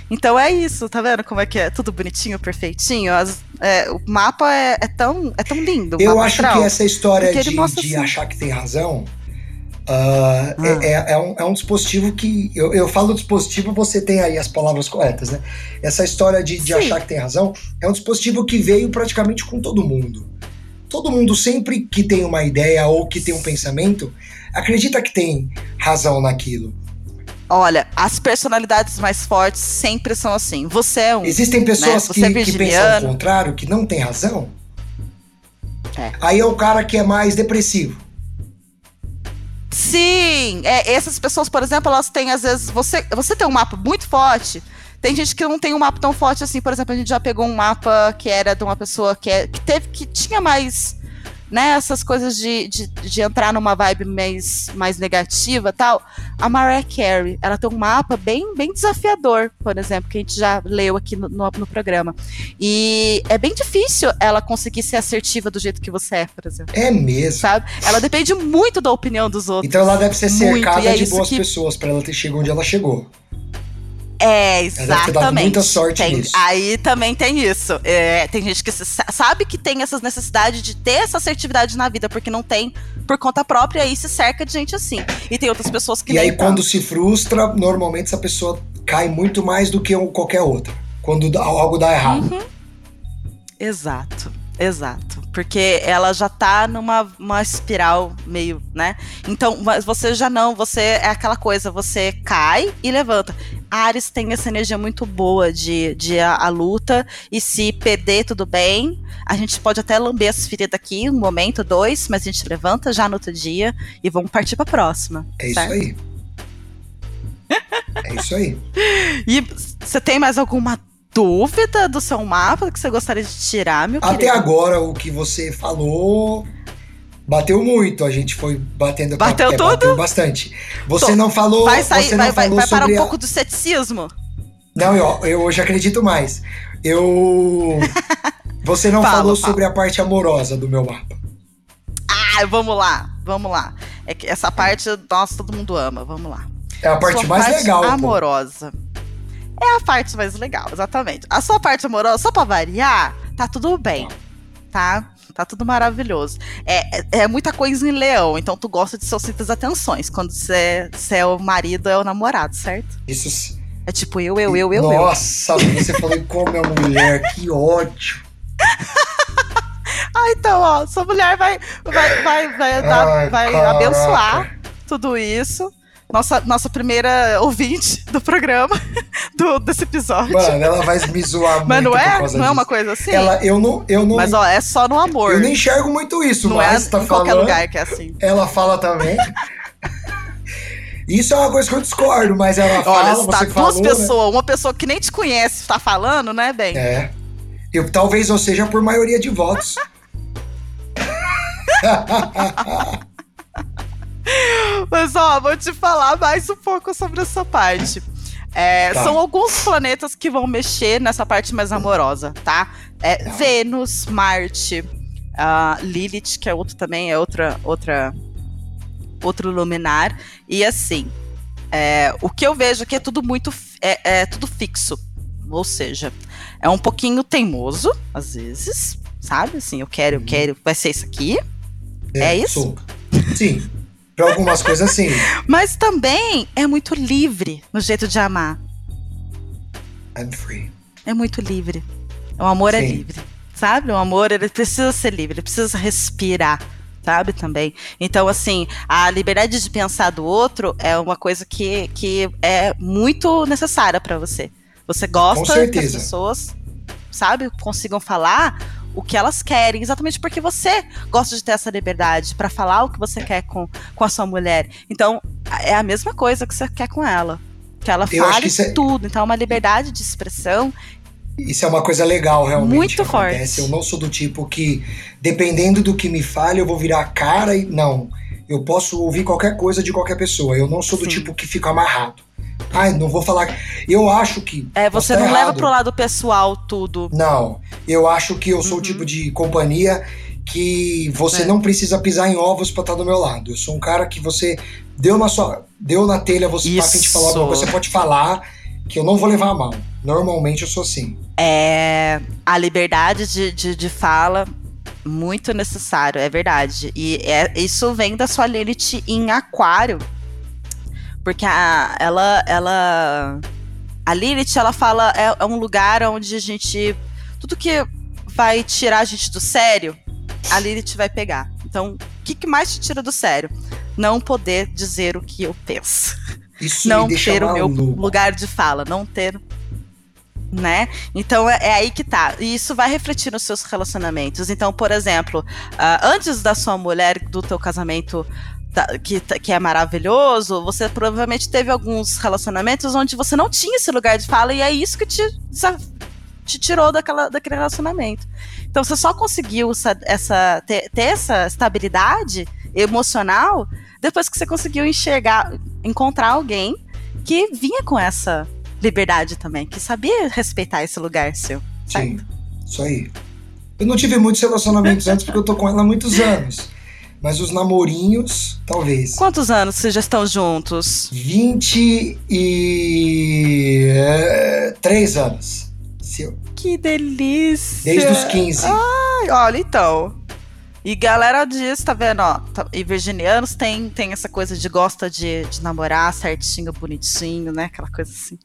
Speaker 1: Então é isso, tá vendo como é que é? Tudo bonitinho, perfeitinho. As- é, o mapa é, é tão, é tão lindo.
Speaker 2: Eu acho
Speaker 1: astral.
Speaker 2: que essa história de, de
Speaker 1: assim.
Speaker 2: achar que tem razão ah,
Speaker 1: Ah.
Speaker 2: é, é- é um, é um dispositivo que. Eu, eu falo dispositivo, você tem aí as palavras corretas, né? Essa história de, de
Speaker 1: Sim.
Speaker 2: achar que tem razão é um dispositivo que veio praticamente com todo mundo. Todo mundo, sempre que tem uma ideia ou que tem um pensamento, acredita que tem razão naquilo.
Speaker 1: Olha, as personalidades mais fortes sempre são assim. Você é um.
Speaker 2: Existem pessoas
Speaker 1: Você
Speaker 2: que,
Speaker 1: é
Speaker 2: que pensam o contrário, que não tem razão.
Speaker 1: É.
Speaker 2: Aí é o cara que é mais depressivo.
Speaker 1: Sim! É, essas pessoas, por exemplo, elas têm, às vezes, você, você tem um mapa muito forte. Tem gente que não tem um mapa tão forte assim. Por exemplo, a gente já pegou um mapa que era de uma pessoa que, é, que teve que tinha mais. Né, essas coisas de, de, de entrar numa vibe mais, mais negativa e tal. A Mariah Carey, ela tem um mapa bem, bem desafiador, por exemplo, que a gente já leu aqui no, no, no programa. E é bem difícil ela conseguir ser assertiva do jeito que você é, por exemplo.
Speaker 2: É mesmo.
Speaker 1: Sabe? Ela depende muito da opinião dos outros.
Speaker 2: Então ela deve ser
Speaker 1: Muito,
Speaker 2: cercada
Speaker 1: e é
Speaker 2: de boas
Speaker 1: que-
Speaker 2: pessoas pra ela ter chegado onde ela chegou.
Speaker 1: É,
Speaker 2: deve ter dado
Speaker 1: exatamente.
Speaker 2: muita sorte
Speaker 1: Tem-
Speaker 2: nisso.
Speaker 1: Aí também tem isso. É, tem gente que sabe que tem essas necessidades de ter essa assertividade na vida, porque não tem por conta própria e se cerca de gente assim. E tem outras pessoas que
Speaker 2: e aí, quando se frustra, normalmente essa pessoa cai muito mais do que qualquer outra. Quando algo dá errado.
Speaker 1: Uhum. Exato. Exato. Porque ela já tá numa uma espiral meio, né? Então, mas você já não, você é aquela coisa, você cai e levanta. Ares tem essa energia muito boa de, de a, a, luta, e se perder, tudo bem. A gente pode até lamber as feridas aqui, um momento, dois, mas a gente levanta já no outro dia e vamos partir pra próxima.
Speaker 2: É certo? isso aí. é isso aí.
Speaker 1: E você tem mais alguma dúvida do seu mapa que você gostaria de tirar, meu
Speaker 2: Até querido? agora, o que você falou bateu muito. A gente foi batendo
Speaker 1: Bateu tudo? Bateu
Speaker 2: bastante. Você Tô. não falou.
Speaker 1: Vai sair,
Speaker 2: você
Speaker 1: vai, vai, vai parar um
Speaker 2: a...
Speaker 1: pouco do ceticismo?
Speaker 2: Não, eu, eu hoje acredito mais. Eu. Você não fala, falou fala. sobre a parte amorosa do meu mapa.
Speaker 1: Ah, vamos lá, vamos lá. É que essa parte, nossa, todo mundo ama. Vamos lá.
Speaker 2: É a parte Sua mais parte legal.
Speaker 1: Amorosa. Pô. É a parte mais legal, exatamente. A sua parte amorosa, só pra variar, tá tudo bem. Tá? Tá tudo maravilhoso. É, é, é muita coisa em leão, então tu gosta de solicitar atenções. Quando você, é o marido, é o namorado, certo?
Speaker 2: Isso.
Speaker 1: É tipo eu, eu, eu, eu,
Speaker 2: Nossa, eu. você falou como é mulher, que ódio.
Speaker 1: ah, então, ó, sua mulher vai, vai, vai, vai, dar, Ai, vai abençoar tudo isso nossa, nossa primeira ouvinte do programa, do, desse episódio.
Speaker 2: Mano, ela vai me zoar
Speaker 1: mas
Speaker 2: muito.
Speaker 1: Mas não é? Não é uma coisa assim?
Speaker 2: Ela, eu não, eu não.
Speaker 1: Mas ó, é só no amor.
Speaker 2: Eu nem enxergo muito isso,
Speaker 1: não
Speaker 2: mas
Speaker 1: é
Speaker 2: tá
Speaker 1: em
Speaker 2: falando.
Speaker 1: qualquer lugar que é assim.
Speaker 2: Ela fala também. Isso é uma coisa que eu discordo, mas ela fala.
Speaker 1: Olha,
Speaker 2: tá
Speaker 1: duas
Speaker 2: falou,
Speaker 1: né? pessoas, né? uma pessoa que nem te conhece tá falando, né, bem?
Speaker 2: É. Eu, talvez eu seja por maioria de votos.
Speaker 1: Mas ó, vou te falar mais um pouco sobre essa parte. É, tá. São alguns planetas que vão mexer nessa parte mais amorosa, tá? É, tá. Vênus, Marte, uh, Lilith, que é outro também, é outra, outra, outro luminar. E assim, é, o que eu vejo aqui é tudo muito, é, é, tudo fixo. Ou seja, é um pouquinho teimoso, às vezes, sabe? Assim, eu quero, eu uhum. quero, vai ser isso aqui. É, é isso?
Speaker 2: Sou. Sim. Algumas coisas, sim.
Speaker 1: Mas também é muito livre no jeito de amar.
Speaker 2: I'm free.
Speaker 1: É muito livre. O amor é sim. é livre. Sabe? O amor, ele precisa ser livre, ele precisa respirar sabe também. Então, assim, a liberdade de pensar do outro é uma coisa que, que é muito necessária para você. Você gosta que as pessoas, sabe, consigam falar o que elas querem, exatamente porque você gosta de ter essa liberdade para falar o que você quer com, com a sua mulher. Então, é a mesma coisa que você quer com ela. Que ela fale que é... tudo. Então, é uma liberdade de expressão.
Speaker 2: Isso é uma coisa legal, realmente.
Speaker 1: Muito forte.
Speaker 2: Eu não sou do tipo que, dependendo do que me fale, eu vou virar a cara e. Não. Eu posso ouvir qualquer coisa de qualquer pessoa. Eu não sou do Sim. tipo que fica amarrado. Ai, não vou falar. Eu acho que.
Speaker 1: É, você não errado. leva pro lado pessoal tudo.
Speaker 2: Não. Eu acho que eu sou uhum. o tipo de companhia que você é. não precisa pisar em ovos para estar do meu lado. Eu sou um cara que você deu na sua, deu na telha, você Isso. tá afim de falar alguma coisa, você pode falar que eu não vou levar a mão. Normalmente eu sou assim.
Speaker 1: É a liberdade de, de, de fala muito necessário, é verdade. E é, isso vem da sua Lilith em Aquário, porque a, ela, ela. A Lilith, ela fala. É, é um lugar onde a gente. Tudo que vai tirar a gente do sério, a Lilith vai pegar. Então, o que, que mais te tira do sério? Não poder dizer o que eu penso.
Speaker 2: Isso
Speaker 1: não
Speaker 2: ter
Speaker 1: o meu lugar de fala, não ter né? Então é, é, aí que tá. E isso vai refletir nos seus relacionamentos. Então, por exemplo, uh, antes da sua mulher, do teu casamento Tá, que, tá, que é maravilhoso, você provavelmente teve alguns relacionamentos onde você não tinha esse lugar de fala e é isso que te, te tirou daquela, daquele relacionamento. Então você só conseguiu essa, essa ter, ter, essa estabilidade emocional depois que você conseguiu enxergar, encontrar alguém que vinha com essa liberdade também, que sabia respeitar esse lugar seu. Certo?
Speaker 2: Sim, isso aí. Eu não tive muitos relacionamentos antes porque eu tô com ela há muitos anos. Mas os namorinhos, talvez.
Speaker 1: Quantos anos vocês já estão juntos?
Speaker 2: 23 anos.
Speaker 1: Que delícia!
Speaker 2: Desde os 15.
Speaker 1: Ai, olha, então. E galera diz, tá vendo, ó, tá, e virginianos tem, tem essa coisa de gosta de, de namorar certinho, bonitinho, né? Aquela coisa assim.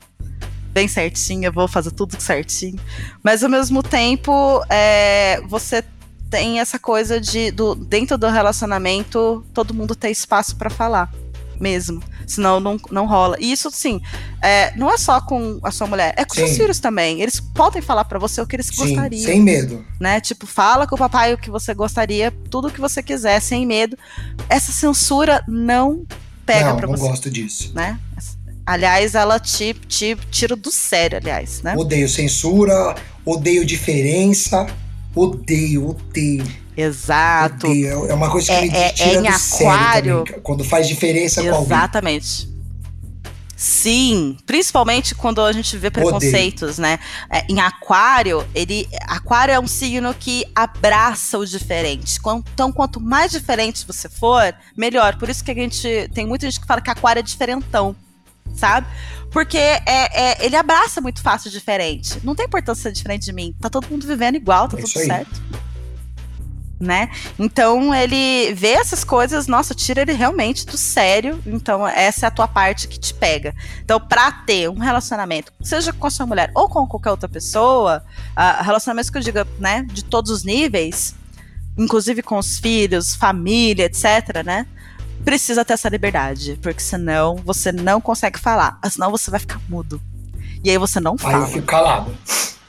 Speaker 1: Bem certinho, eu vou fazer tudo certinho. Mas ao mesmo tempo, é, você tem essa coisa de do, dentro do relacionamento todo mundo ter espaço para falar mesmo. Senão não, não rola. E isso, sim, é, não é só com a sua mulher, é com sim. seus filhos também. Eles podem falar para você o que eles sim, gostariam.
Speaker 2: Sem medo.
Speaker 1: Né? Tipo, fala com o papai o que você gostaria, tudo o que você quiser, sem medo. Essa censura não pega não você.
Speaker 2: Não gosto disso.
Speaker 1: Né? Aliás, ela te, te tira do sério, aliás, né?
Speaker 2: Odeio censura, odeio diferença, odeio, odeio.
Speaker 1: Exato.
Speaker 2: Odeio. É uma coisa que é, me é, tira é em do aquário. Também, quando faz diferença
Speaker 1: com alguém. Exatamente. Sim, principalmente quando a gente vê preconceitos, Odeio. né? É, em aquário, ele. Aquário é um signo que abraça o diferente. Então, quanto mais diferente você for, melhor. Por isso que a gente. Tem muita gente que fala que aquário é diferentão sabe? Porque é, é, ele abraça muito fácil diferente. Não tem importância ser diferente de mim. Tá todo mundo vivendo igual, tá é tudo certo. Né? Então ele vê essas coisas, nossa, tira ele realmente do sério. Então essa é a tua parte que te pega. Então para ter um relacionamento, seja com a sua mulher ou com qualquer outra pessoa, uh, relacionamentos que eu diga, né, de todos os níveis, inclusive com os filhos, família, etc, né? Precisa ter essa liberdade, porque senão você não consegue falar, senão você vai ficar mudo. E aí você não fala.
Speaker 2: Aí eu fico calado.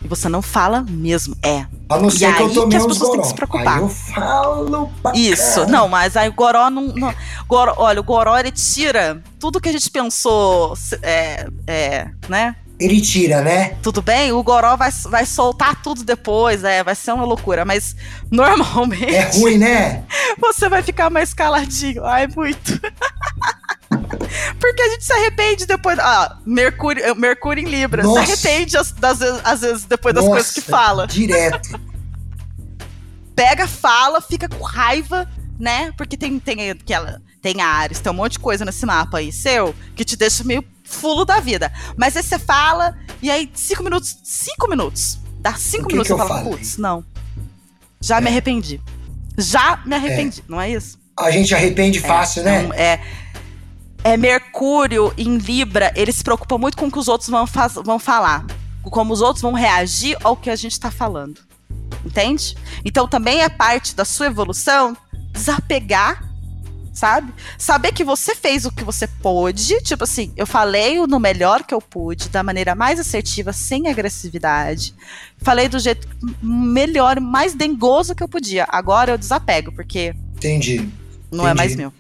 Speaker 1: E você não fala mesmo, é.
Speaker 2: A não ser
Speaker 1: e
Speaker 2: que eu tomei
Speaker 1: que as pessoas goró. têm que se preocupar.
Speaker 2: Aí eu falo pra
Speaker 1: Isso, cara. não, mas aí o goró não, não goró, olha, o goró ele tira tudo que a gente pensou, é, é, né?
Speaker 2: Ele tira, né?
Speaker 1: Tudo bem, o Goró vai, vai soltar tudo depois, é, vai ser uma loucura, mas normalmente.
Speaker 2: É ruim, né?
Speaker 1: Você vai ficar mais caladinho. Ai, muito. Porque a gente se arrepende depois. Ah, Mercúrio, Mercúrio em Libra. Nossa. Se arrepende às, das, às vezes depois das
Speaker 2: Nossa,
Speaker 1: coisas que fala.
Speaker 2: Direto.
Speaker 1: Pega, fala, fica com raiva, né? Porque tem, tem aquela. Tem Ares, tem um monte de coisa nesse mapa aí seu que te deixa meio fulo da vida. Mas aí você fala, e aí cinco minutos, cinco minutos, dá cinco
Speaker 2: que
Speaker 1: minutos
Speaker 2: que
Speaker 1: você fala, putz, não. Já é. me arrependi. Já me arrependi, é. não é isso?
Speaker 2: A gente arrepende é, fácil, né?
Speaker 1: Não, é. É Mercúrio em Libra, ele se preocupa muito com o que os outros vão, vão falar. Como os outros vão reagir ao que a gente está falando. Entende? Então também é parte da sua evolução desapegar sabe? Saber que você fez o que você pôde, tipo assim, eu falei no melhor que eu pude, da maneira mais assertiva, sem agressividade. Falei do jeito melhor, mais dengoso que eu podia. Agora eu desapego, porque.
Speaker 2: Entendi.
Speaker 1: Não
Speaker 2: Entendi.
Speaker 1: é mais meu.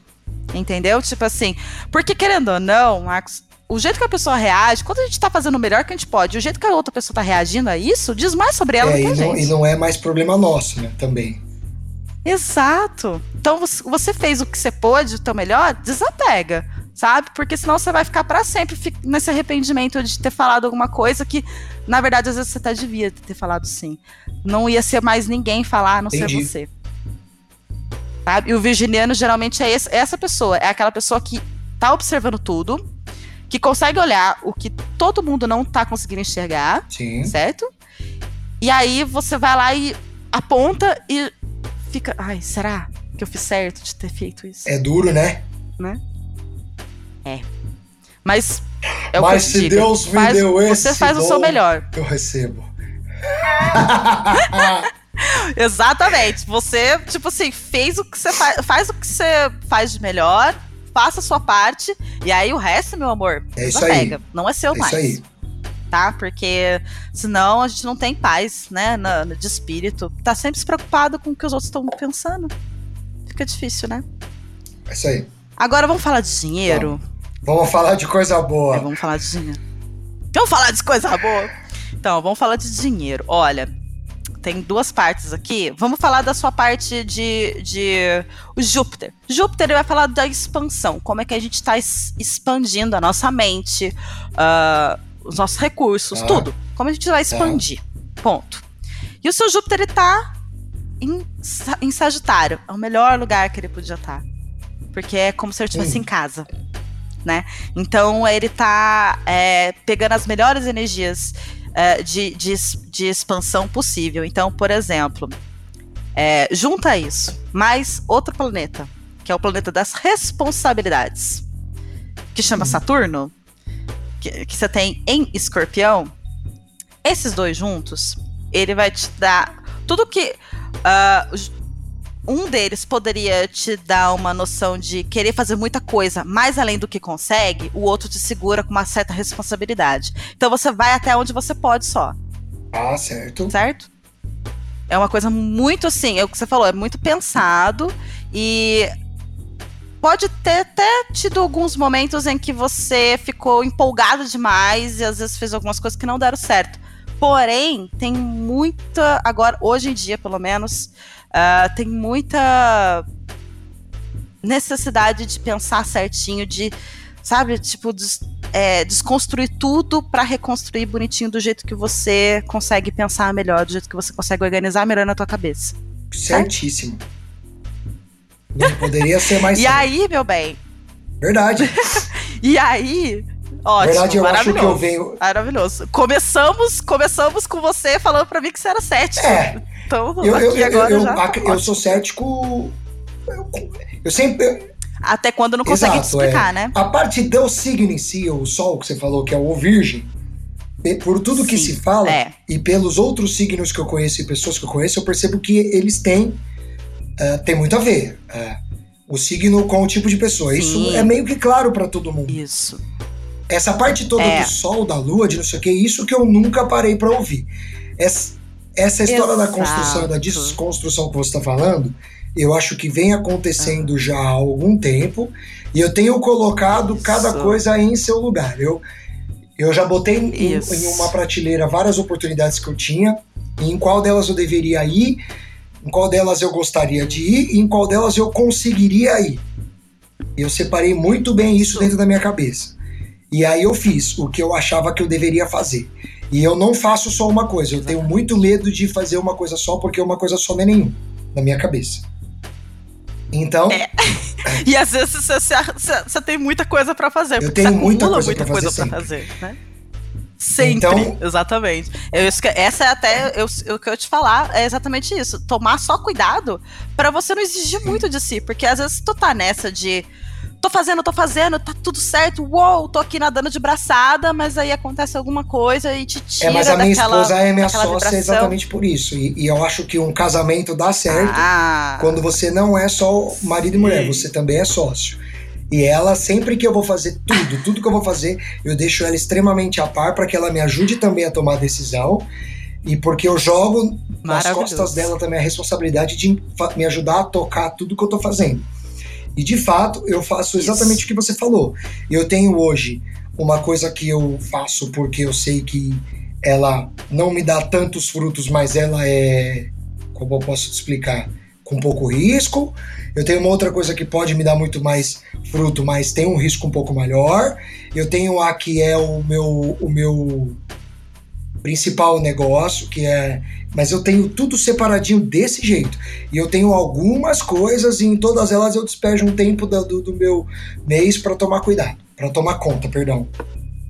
Speaker 1: Entendeu? Tipo assim, porque querendo ou não, Marcos, o jeito que a pessoa reage, quando a gente tá fazendo o melhor que a gente pode, o jeito que a outra pessoa tá reagindo a isso, diz mais sobre ela
Speaker 2: é,
Speaker 1: do que a
Speaker 2: e
Speaker 1: gente.
Speaker 2: Não, e não é mais problema nosso, né? Também.
Speaker 1: Exato. Então você fez o que você pôde, o teu melhor, desapega, sabe? Porque senão você vai ficar para sempre nesse arrependimento de ter falado alguma coisa que, na verdade, às vezes você até devia ter falado sim. Não ia ser mais ninguém falar, a não Entendi. ser você. Sabe? E o virginiano geralmente é esse, é essa pessoa, é aquela pessoa que tá observando tudo, que consegue olhar o que todo mundo não tá conseguindo enxergar,
Speaker 2: Sim.
Speaker 1: certo? E aí você vai lá e aponta e fica, ai, será que eu fiz certo de ter feito isso?
Speaker 2: É duro, né?
Speaker 1: Né? É. Mas é
Speaker 2: Mas se digo, Deus me faz, deu esse
Speaker 1: você faz
Speaker 2: dom,
Speaker 1: o seu melhor.
Speaker 2: Eu recebo.
Speaker 1: Exatamente. Você, tipo assim, fez o que você faz, faz o que você faz de melhor, faça a sua parte, e aí o resto, meu amor,
Speaker 2: é isso aí. pega.
Speaker 1: Não é seu
Speaker 2: é
Speaker 1: mais.
Speaker 2: Isso aí
Speaker 1: tá? Porque senão a gente não tem paz, né, na, de espírito. Tá sempre se preocupado com o que os outros estão pensando. Fica difícil, né?
Speaker 2: É isso aí.
Speaker 1: Agora vamos falar de dinheiro.
Speaker 2: Vamos, vamos falar de coisa boa.
Speaker 1: É, vamos falar de dinheiro. Vamos falar de coisa boa. Então, vamos falar de dinheiro. Olha, tem duas partes aqui. Vamos falar da sua parte de, de o Júpiter. Júpiter vai falar da expansão, como é que a gente está expandindo a nossa mente, uh, os nossos recursos, ah. tudo. Como a gente vai expandir. Ah. Ponto. E o seu Júpiter está em, em Sagitário. É o melhor lugar que ele podia estar. Tá. Porque é como se ele estivesse hum. em casa. Né? Então ele está é, pegando as melhores energias é, de, de, de, expansão possível. Então, por exemplo, é, junta isso mais outro planeta, que é o planeta das responsabilidades, que chama hum. Saturno que, que você tem em escorpião, esses dois juntos, ele vai te dar tudo que. Uh, um deles poderia te dar uma noção de querer fazer muita coisa mais além do que consegue, o outro te segura com uma certa responsabilidade. Então você vai até onde você pode só.
Speaker 2: Ah, certo.
Speaker 1: Certo? É uma coisa muito assim, é o que você falou, é muito pensado e pode ter até tido alguns momentos em que você ficou empolgado demais e às vezes fez algumas coisas que não deram certo. Porém, tem muita. Agora, hoje em dia, pelo menos, uh, tem muita necessidade de pensar certinho, de, sabe, tipo, des, é, desconstruir tudo para reconstruir bonitinho do jeito que você consegue pensar melhor, do jeito que você consegue organizar melhor na tua cabeça.
Speaker 2: Certíssimo. Certo? Não poderia ser mais.
Speaker 1: e aí, meu bem?
Speaker 2: Verdade.
Speaker 1: e aí, Ótimo,
Speaker 2: verdade, eu acho que eu venho.
Speaker 1: Maravilhoso. Começamos, começamos com você falando para mim que você era cético.
Speaker 2: É.
Speaker 1: Então,
Speaker 2: eu, eu, agora eu, já eu, eu sou cético. Eu, sempre.
Speaker 1: Até quando não consegue
Speaker 2: Exato,
Speaker 1: explicar,
Speaker 2: é.
Speaker 1: né?
Speaker 2: A parte do signo em si, o sol que você falou, que é o virgem, por tudo Sim, que se fala
Speaker 1: é.
Speaker 2: e pelos outros signos que eu conheço e pessoas que eu conheço, eu percebo que eles têm. Uh, tem muito a ver. Uh, o signo com o tipo de pessoa. Sim. Isso é meio que claro para todo mundo.
Speaker 1: Isso.
Speaker 2: Essa parte toda é. do sol, da lua, de não sei o que, isso que eu nunca parei para ouvir. Essa, essa história Exato. da construção, da desconstrução que você está falando, eu acho que vem acontecendo ah. já há algum tempo e eu tenho colocado isso. cada coisa em seu lugar. Eu, eu já botei em, em, uma prateleira várias oportunidades que eu tinha, e em qual delas eu deveria ir, em qual delas eu gostaria de ir e em qual delas eu conseguiria ir. Eu separei muito bem isso dentro da minha cabeça. E aí eu fiz o que eu achava que eu deveria fazer. E eu não faço só uma coisa, eu tenho muito medo de fazer uma coisa só, porque uma coisa só não é nenhum, na minha cabeça. Então.
Speaker 1: É. e às vezes você, você, você tem muita coisa para fazer.
Speaker 2: Eu tenho muita coisa pra fazer.
Speaker 1: Coisa fazer né? Sempre, então, exatamente. Eu, essa é até eu, o que eu te falar é exatamente isso. Tomar só cuidado para você não exigir muito de si, porque às vezes tu tá nessa de tô fazendo, tô fazendo, tá tudo certo, uou, tô aqui nadando de braçada, mas aí acontece alguma coisa e te tira
Speaker 2: É, mas a minha
Speaker 1: daquela,
Speaker 2: esposa é minha sócia
Speaker 1: vibração.
Speaker 2: exatamente por isso. E, e, eu acho que um casamento dá certo
Speaker 1: ah.
Speaker 2: quando você não é só marido e mulher, você também é sócio. E ela, sempre que eu vou fazer tudo, tudo que eu vou fazer, eu deixo ela extremamente a par para que ela me ajude também a tomar decisão. E porque eu jogo nas costas dela também a responsabilidade de me ajudar a tocar tudo que eu tô fazendo. E de fato, eu faço exatamente Isso. o que você falou. Eu tenho hoje uma coisa que eu faço porque eu sei que ela não me dá tantos frutos, mas ela é, como eu posso te explicar, com pouco risco. Eu tenho uma outra coisa que pode me dar muito mais fruto, mas tem um risco um pouco maior. Eu tenho a que é o meu, o meu principal negócio, que é. Mas eu tenho tudo separadinho desse jeito. E eu tenho algumas coisas, e em todas elas eu despejo um tempo do, do, meu mês para tomar cuidado, para tomar conta, perdão.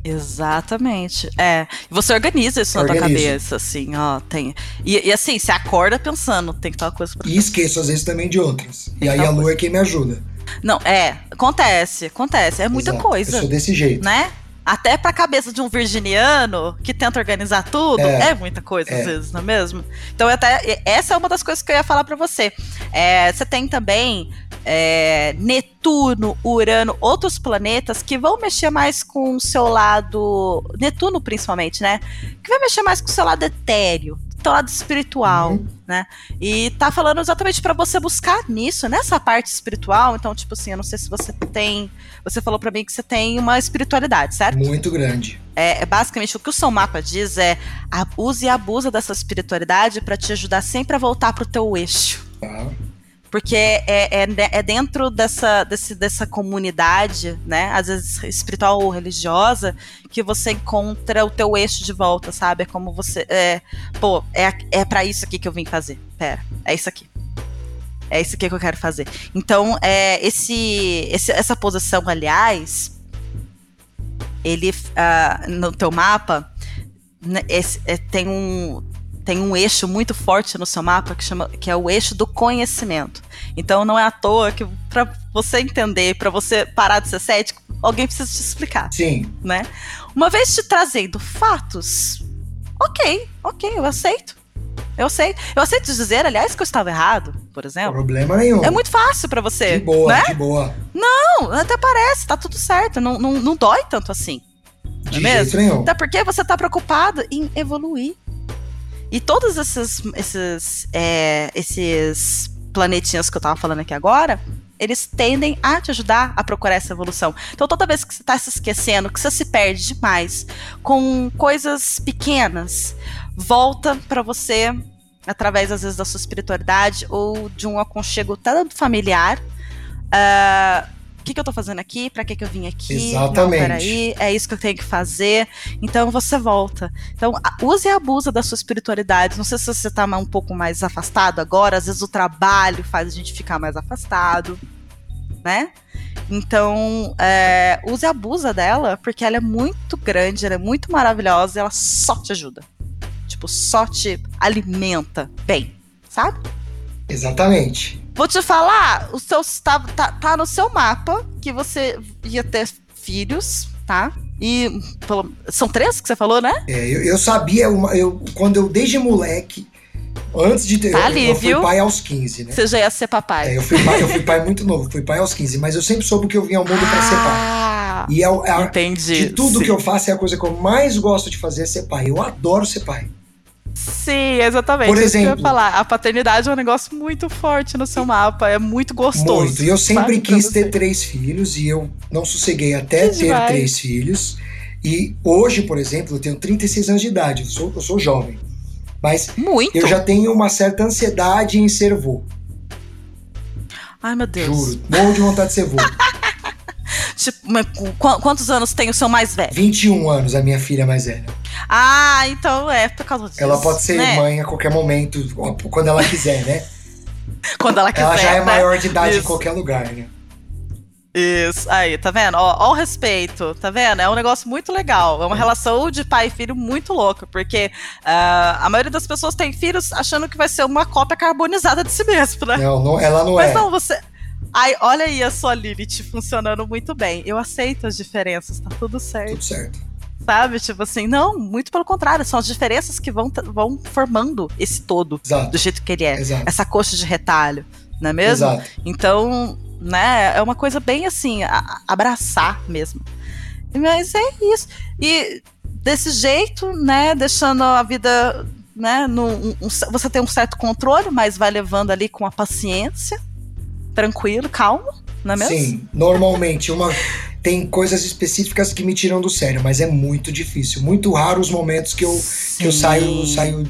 Speaker 1: Exatamente. É. Você organiza isso Organizo. na tua cabeça, assim, ó. Tem. E, e, assim, você acorda pensando, tem que tal coisa pra
Speaker 2: E esqueço, às vezes, também de outras. Tem e aí a lua coisa. é quem me ajuda.
Speaker 1: Não, é. Acontece, acontece. É muita
Speaker 2: Exato.
Speaker 1: coisa.
Speaker 2: Eu sou desse jeito.
Speaker 1: Né? até pra cabeça de um virginiano que tenta organizar tudo, é, é muita coisa é. às vezes, não é mesmo? Então, até essa é uma das coisas que eu ia falar para você. É, você tem também é, Netuno, Urano, outros planetas que vão mexer mais com o seu lado. Netuno, principalmente, né? Que vai mexer mais com o seu lado etéreo, teu lado espiritual, uhum. né? E tá falando exatamente para você buscar nisso, nessa parte espiritual. Então, tipo assim, eu não sei se você tem. Você falou para mim que você tem uma espiritualidade, certo?
Speaker 2: Muito grande.
Speaker 1: É, é basicamente o que o seu mapa diz é use e abusa dessa espiritualidade para te ajudar sempre a voltar pro teu eixo.
Speaker 2: Tá.
Speaker 1: Porque é, é, é, dentro dessa, desse, dessa comunidade, né? Às vezes espiritual ou religiosa, que você encontra o teu eixo de volta, sabe? É como você. É, pô, é, é para isso aqui que eu vim fazer. Pera, é isso aqui. É isso aqui que eu quero fazer. Então, é, esse, esse essa posição, aliás, ele uh, no teu mapa né, esse, é, tem um tem um eixo muito forte no seu mapa que, chama, que é o eixo do conhecimento. Então não é à toa que para você entender, para você parar de ser cético, alguém precisa te explicar.
Speaker 2: Sim.
Speaker 1: Né? Uma vez te trazendo fatos, ok, ok, eu aceito. Eu sei. Eu aceito dizer, aliás, que eu estava errado, por exemplo.
Speaker 2: Problema nenhum.
Speaker 1: É muito fácil para você.
Speaker 2: De boa,
Speaker 1: né?
Speaker 2: de boa.
Speaker 1: Não, até parece, tá tudo certo. Não, não, não dói tanto assim. Não
Speaker 2: De
Speaker 1: é mesmo?
Speaker 2: nenhum.
Speaker 1: Até porque você tá preocupado em evoluir. E todos esses, esses, é, esses planetinhas que eu tava falando aqui agora, eles tendem a te ajudar a procurar essa evolução. Então, toda vez que você tá se esquecendo, que você se perde demais com coisas pequenas, volta para você através, às vezes, da sua espiritualidade ou de um aconchego tanto familiar. O que, que eu tô fazendo aqui? Pra que, que eu vim aqui?
Speaker 2: Exatamente.
Speaker 1: Não, peraí, é isso que eu tenho que fazer. Então você volta. Então, use e abusa da sua espiritualidade. Não sei se você tá um pouco mais afastado agora, às vezes o trabalho faz a gente ficar mais afastado, né? Então, é, use e abusa dela, porque ela é muito grande, ela é muito maravilhosa e ela só te ajuda. Tipo, só te alimenta bem, sabe?
Speaker 2: Exatamente.
Speaker 1: Vou te falar, o seu, tá, tá, tá no seu mapa que você ia ter filhos, tá? E pelo- são três que você falou, né?
Speaker 2: É, eu, eu sabia, uma, eu, quando eu desde moleque, antes de ter.
Speaker 1: Tá
Speaker 2: eu,
Speaker 1: ali,
Speaker 2: eu fui
Speaker 1: viu?
Speaker 2: pai aos 15, né?
Speaker 1: Você já ia ser papai.
Speaker 2: É, eu, fui pai, eu fui pai muito novo, fui pai aos 15, mas eu sempre soube que eu vim ao mundo pra ser pai.
Speaker 1: Ah,
Speaker 2: E é, é
Speaker 1: entendi.
Speaker 2: de tudo
Speaker 1: sim.
Speaker 2: que eu faço, é a coisa que eu mais gosto de fazer é ser pai. Eu adoro ser pai.
Speaker 1: Sim, exatamente.
Speaker 2: Por
Speaker 1: que eu ia
Speaker 2: exemplo-
Speaker 1: falar. A paternidade é um negócio muito forte no seu mapa. É muito gostoso.
Speaker 2: Muito. E eu sempre
Speaker 1: sabe,
Speaker 2: quis ter três filhos e eu não sosseguei até
Speaker 1: Que
Speaker 2: ter
Speaker 1: demais.
Speaker 2: três filhos. E hoje, por exemplo, eu tenho 36 anos de idade, eu sou, eu sou jovem. Mas
Speaker 1: Muito.
Speaker 2: eu já tenho uma certa ansiedade em ser vô.
Speaker 1: Ai, meu Deus.
Speaker 2: Juro. Morro de vontade de ser vô.
Speaker 1: Tipo, quantos anos tem o seu mais velho?
Speaker 2: 21 anos, a minha filha mais velha.
Speaker 1: Ah, então é por causa disso.
Speaker 2: Ela pode ser
Speaker 1: né?
Speaker 2: mãe a qualquer momento, quando ela quiser, né?
Speaker 1: Quando ela quiser.
Speaker 2: ela já é
Speaker 1: né?
Speaker 2: maior de idade em
Speaker 1: Isso.
Speaker 2: qualquer lugar, né?
Speaker 1: Isso, aí, tá vendo? Ó, ó o respeito, tá vendo? É um negócio muito legal. É uma relação de pai e filho muito louca, porque ah, a maioria das pessoas tem filhos achando que vai ser uma cópia carbonizada de si mesmo, né?
Speaker 2: Não, não ela não
Speaker 1: Mas
Speaker 2: é.
Speaker 1: não, você. Ai, olha aí a sua Lilith funcionando muito bem. Eu aceito as diferenças, tá tudo certo,
Speaker 2: Tudo certo.
Speaker 1: Sabe? Tipo assim, não, muito pelo contrário, são as diferenças que vão, vão formando esse todo
Speaker 2: Exato.
Speaker 1: do jeito que ele é.
Speaker 2: Exato.
Speaker 1: Essa coxa de retalho, não é mesmo?
Speaker 2: Exato.
Speaker 1: Então, né, é uma coisa bem assim, a- abraçar mesmo. Mas é isso. E desse jeito, né, deixando a vida, né, no, um- um- você tem um certo controle, mas vai levando ali com a paciência, tranquilo, calmo, não é mesmo?
Speaker 2: Sim, normalmente uma tem coisas específicas que me tiram do sério, mas é muito difícil, muito raro os momentos que eu, que eu saio saio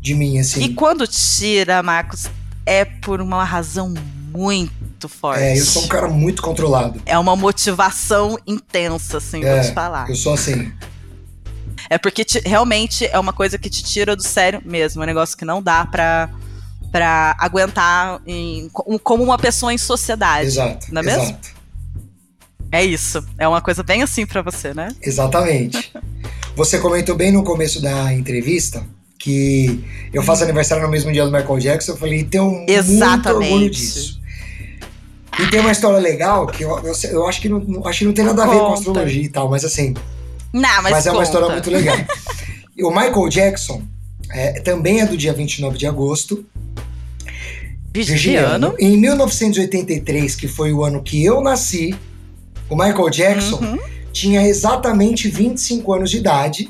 Speaker 2: de mim assim.
Speaker 1: E quando tira, Marcos, é por uma razão muito forte.
Speaker 2: É, eu sou um cara muito controlado.
Speaker 1: É uma motivação intensa, assim,
Speaker 2: É,
Speaker 1: vou te falar.
Speaker 2: Eu sou assim.
Speaker 1: É porque te- realmente é uma coisa que te tira do sério mesmo. É um negócio que não dá pra, pra aguentar em- co- como uma pessoa em sociedade.
Speaker 2: Exato.
Speaker 1: Não é mesmo?
Speaker 2: exato.
Speaker 1: É isso. É uma coisa bem assim pra você, né?
Speaker 2: Exatamente. Você comentou bem no começo da entrevista que eu faço aniversário no mesmo dia do Michael Jackson. Eu falei, tenho muito
Speaker 1: Exatamente.
Speaker 2: orgulho disso. E tem uma história legal que eu, eu, eu acho, que não, acho que não tem nada a ver com
Speaker 1: Conta.
Speaker 2: astrologia e tal, mas assim,
Speaker 1: Não, mas,
Speaker 2: mas, é uma
Speaker 1: conta.
Speaker 2: história muito legal. O Michael Jackson é, também é do dia 29 de agosto,
Speaker 1: Virginiano.
Speaker 2: Em 1983, que foi o ano que eu nasci, o Michael Jackson
Speaker 1: Uhum.
Speaker 2: tinha exatamente 25 anos de idade.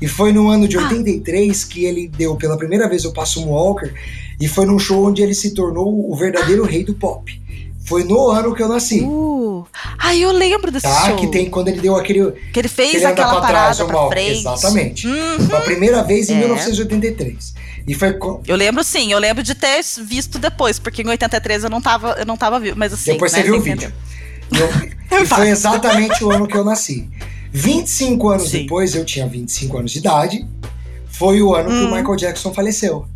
Speaker 2: E foi no ano de
Speaker 1: Ah.
Speaker 2: 83 que ele deu pela primeira vez o Passo Walker. E foi num show onde ele se tornou o verdadeiro rei do pop. Foi no ano que eu nasci.
Speaker 1: Uh, ai, eu lembro desse
Speaker 2: Tá?
Speaker 1: show.
Speaker 2: Que tem quando ele deu aquele.
Speaker 1: Que ele fez aquela
Speaker 2: pra trás,
Speaker 1: parada
Speaker 2: o
Speaker 1: pra frente.
Speaker 2: Exatamente.
Speaker 1: Hum,
Speaker 2: Foi a primeira vez em
Speaker 1: É.
Speaker 2: 1983. E foi.
Speaker 1: eu lembro sim, eu lembro de ter visto depois, porque em 83 eu não tava, eu não tava vivo, mas assim,
Speaker 2: Depois
Speaker 1: né,
Speaker 2: você viu o vídeo. Eu- e foi exatamente o ano que eu nasci. 25 anos
Speaker 1: Sim.
Speaker 2: depois, eu tinha 25 anos de idade. Foi o ano que o
Speaker 1: Hum.
Speaker 2: Michael Jackson faleceu.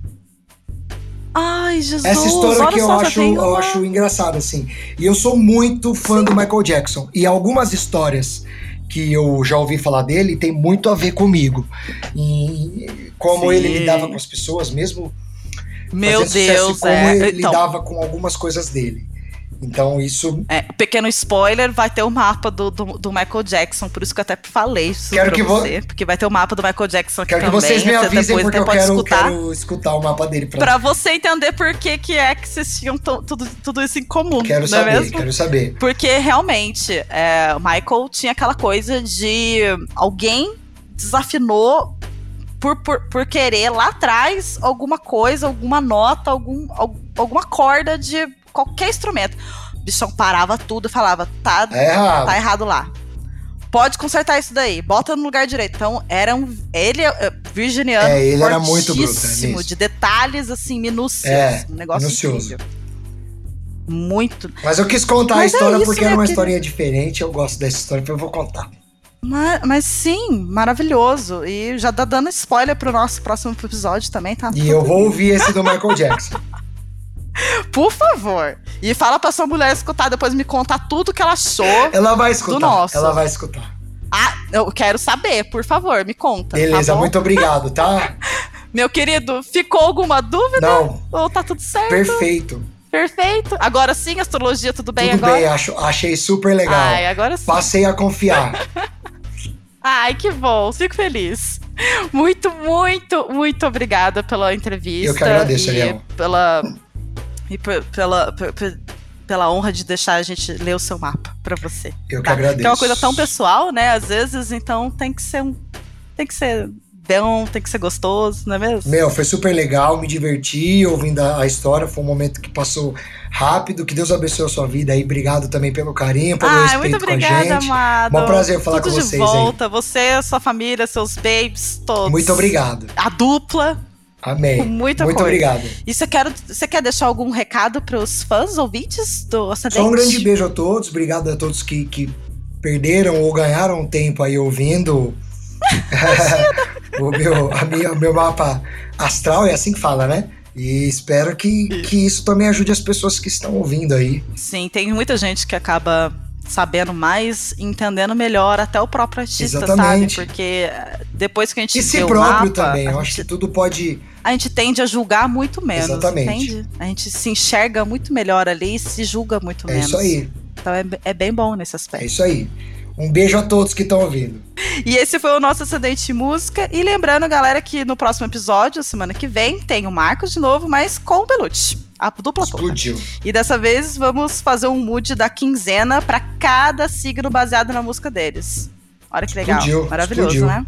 Speaker 1: Ai, Jesus.
Speaker 2: Essa história
Speaker 1: olha
Speaker 2: que eu acho, eu acho engraçada, assim. E eu sou muito fã do Michael Jackson. E algumas histórias que eu já ouvi falar dele tem muito a ver comigo. E como
Speaker 1: Sim.
Speaker 2: ele lidava com as pessoas, mesmo
Speaker 1: Meu
Speaker 2: sucesso,
Speaker 1: Deus,
Speaker 2: e como
Speaker 1: é.
Speaker 2: ele
Speaker 1: Então,
Speaker 2: lidava com algumas coisas dele. Então isso.
Speaker 1: É, pequeno spoiler, vai ter o mapa do, do, do, Michael Jackson, por isso que eu até falei isso
Speaker 2: quero que
Speaker 1: você, vo... porque vai ter o mapa do Michael Jackson aqui
Speaker 2: quero
Speaker 1: também.
Speaker 2: Quero que vocês me avisem porque eu quero escutar. quero escutar o mapa dele
Speaker 1: pra, pra você entender por que, que é que vocês tinham tudo, tudo isso em comum.
Speaker 2: Quero
Speaker 1: é
Speaker 2: saber,
Speaker 1: mesmo?
Speaker 2: quero saber.
Speaker 1: Porque realmente, é, o Michael tinha aquela coisa de alguém desafinou por, por, por querer lá atrás alguma coisa, alguma nota, algum, alguma corda de qualquer instrumento. O bichão parava tudo e falava: tá,
Speaker 2: é errado.
Speaker 1: tá errado lá. Pode consertar isso daí, bota no lugar direito. Então, era um. Ele, é, virginiano,
Speaker 2: é, ele era muito bruto, é
Speaker 1: de detalhes, assim, minúcios.
Speaker 2: É,
Speaker 1: um negócio
Speaker 2: minucioso.
Speaker 1: Incrível. Muito.
Speaker 2: Mas eu quis contar mas a história é isso, porque era uma historinha diferente. Eu gosto dessa história, então eu vou contar.
Speaker 1: Mas, mas, sim, maravilhoso. E já tá dando spoiler pro nosso próximo episódio também, tá?
Speaker 2: E eu vou ouvir esse do Michael Jackson.
Speaker 1: Por favor. E fala pra sua mulher escutar, depois me contar tudo que ela achou.
Speaker 2: Ela vai escutar.
Speaker 1: Do nosso.
Speaker 2: Ela vai escutar.
Speaker 1: Ah, eu quero saber, por favor, me conta.
Speaker 2: Tá Beleza,
Speaker 1: tá
Speaker 2: muito obrigado, tá?
Speaker 1: Meu querido, ficou alguma dúvida?
Speaker 2: Não.
Speaker 1: Ou tá tudo certo?
Speaker 2: Perfeito.
Speaker 1: Perfeito. Agora sim, astrologia, tudo bem
Speaker 2: tudo
Speaker 1: agora?
Speaker 2: Tudo bem, acho, achei super legal.
Speaker 1: Ai, agora sim.
Speaker 2: Passei a confiar.
Speaker 1: Ai, que bom, fico feliz. Muito, muito, muito obrigada pela entrevista.
Speaker 2: Eu que agradeço, Ariel.
Speaker 1: Pela, e pela, pela honra de deixar a gente ler o seu mapa para você.
Speaker 2: Eu tá? que agradeço.
Speaker 1: Que é uma coisa tão pessoal, né? Às vezes, então tem que ser um. Tem que ser bom, tem que ser gostoso, não é mesmo?
Speaker 2: Meu, foi super legal, me diverti ouvindo a, a, história, foi um momento que passou rápido, que Deus abençoe a sua vida aí, obrigado também pelo carinho, pelo
Speaker 1: Ai,
Speaker 2: respeito
Speaker 1: muito obrigada,
Speaker 2: com a gente.
Speaker 1: Amado.
Speaker 2: Um prazer falar
Speaker 1: Tudo
Speaker 2: com vocês
Speaker 1: de volta,
Speaker 2: aí.
Speaker 1: você, sua família, seus babes, todos.
Speaker 2: Muito obrigado.
Speaker 1: A dupla.
Speaker 2: Amém.
Speaker 1: Muita
Speaker 2: Muito
Speaker 1: coisa.
Speaker 2: obrigado.
Speaker 1: E você quer, você quer deixar algum recado para os fãs, ouvintes do Acidente?
Speaker 2: Só um grande beijo a todos, obrigado a todos que, que perderam ou ganharam tempo aí ouvindo o meu, a minha, meu mapa astral, é assim que fala, né? E espero que, que isso também ajude as pessoas que estão ouvindo aí.
Speaker 1: Sim, tem muita gente que acaba sabendo mais, entendendo melhor até o próprio artista,
Speaker 2: Exatamente.
Speaker 1: sabe? Porque depois que a gente
Speaker 2: e si próprio
Speaker 1: o mapa,
Speaker 2: também. Eu
Speaker 1: gente,
Speaker 2: acho que tudo pode.
Speaker 1: A gente tende a julgar muito menos.
Speaker 2: Exatamente.
Speaker 1: Entende? A gente se enxerga muito melhor ali e se julga muito
Speaker 2: é
Speaker 1: menos.
Speaker 2: isso aí.
Speaker 1: Então é, é bem bom nesse aspecto.
Speaker 2: É isso aí. Um beijo a todos que estão ouvindo.
Speaker 1: E esse foi o nosso acidente de música. E lembrando, galera, que no próximo episódio, semana que vem, tem o Marcos de novo, mas com o Belucci. A dupla
Speaker 2: Explodiu.
Speaker 1: Toda. E dessa vez vamos fazer um mood da quinzena para cada signo baseado na música deles. Olha que legal.
Speaker 2: Explodiu,
Speaker 1: Maravilhoso,
Speaker 2: explodiu.
Speaker 1: né?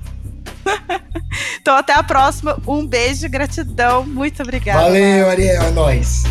Speaker 1: Então até a próxima. Um beijo, gratidão. Muito obrigada.
Speaker 2: Valeu, Ariel. É nóis.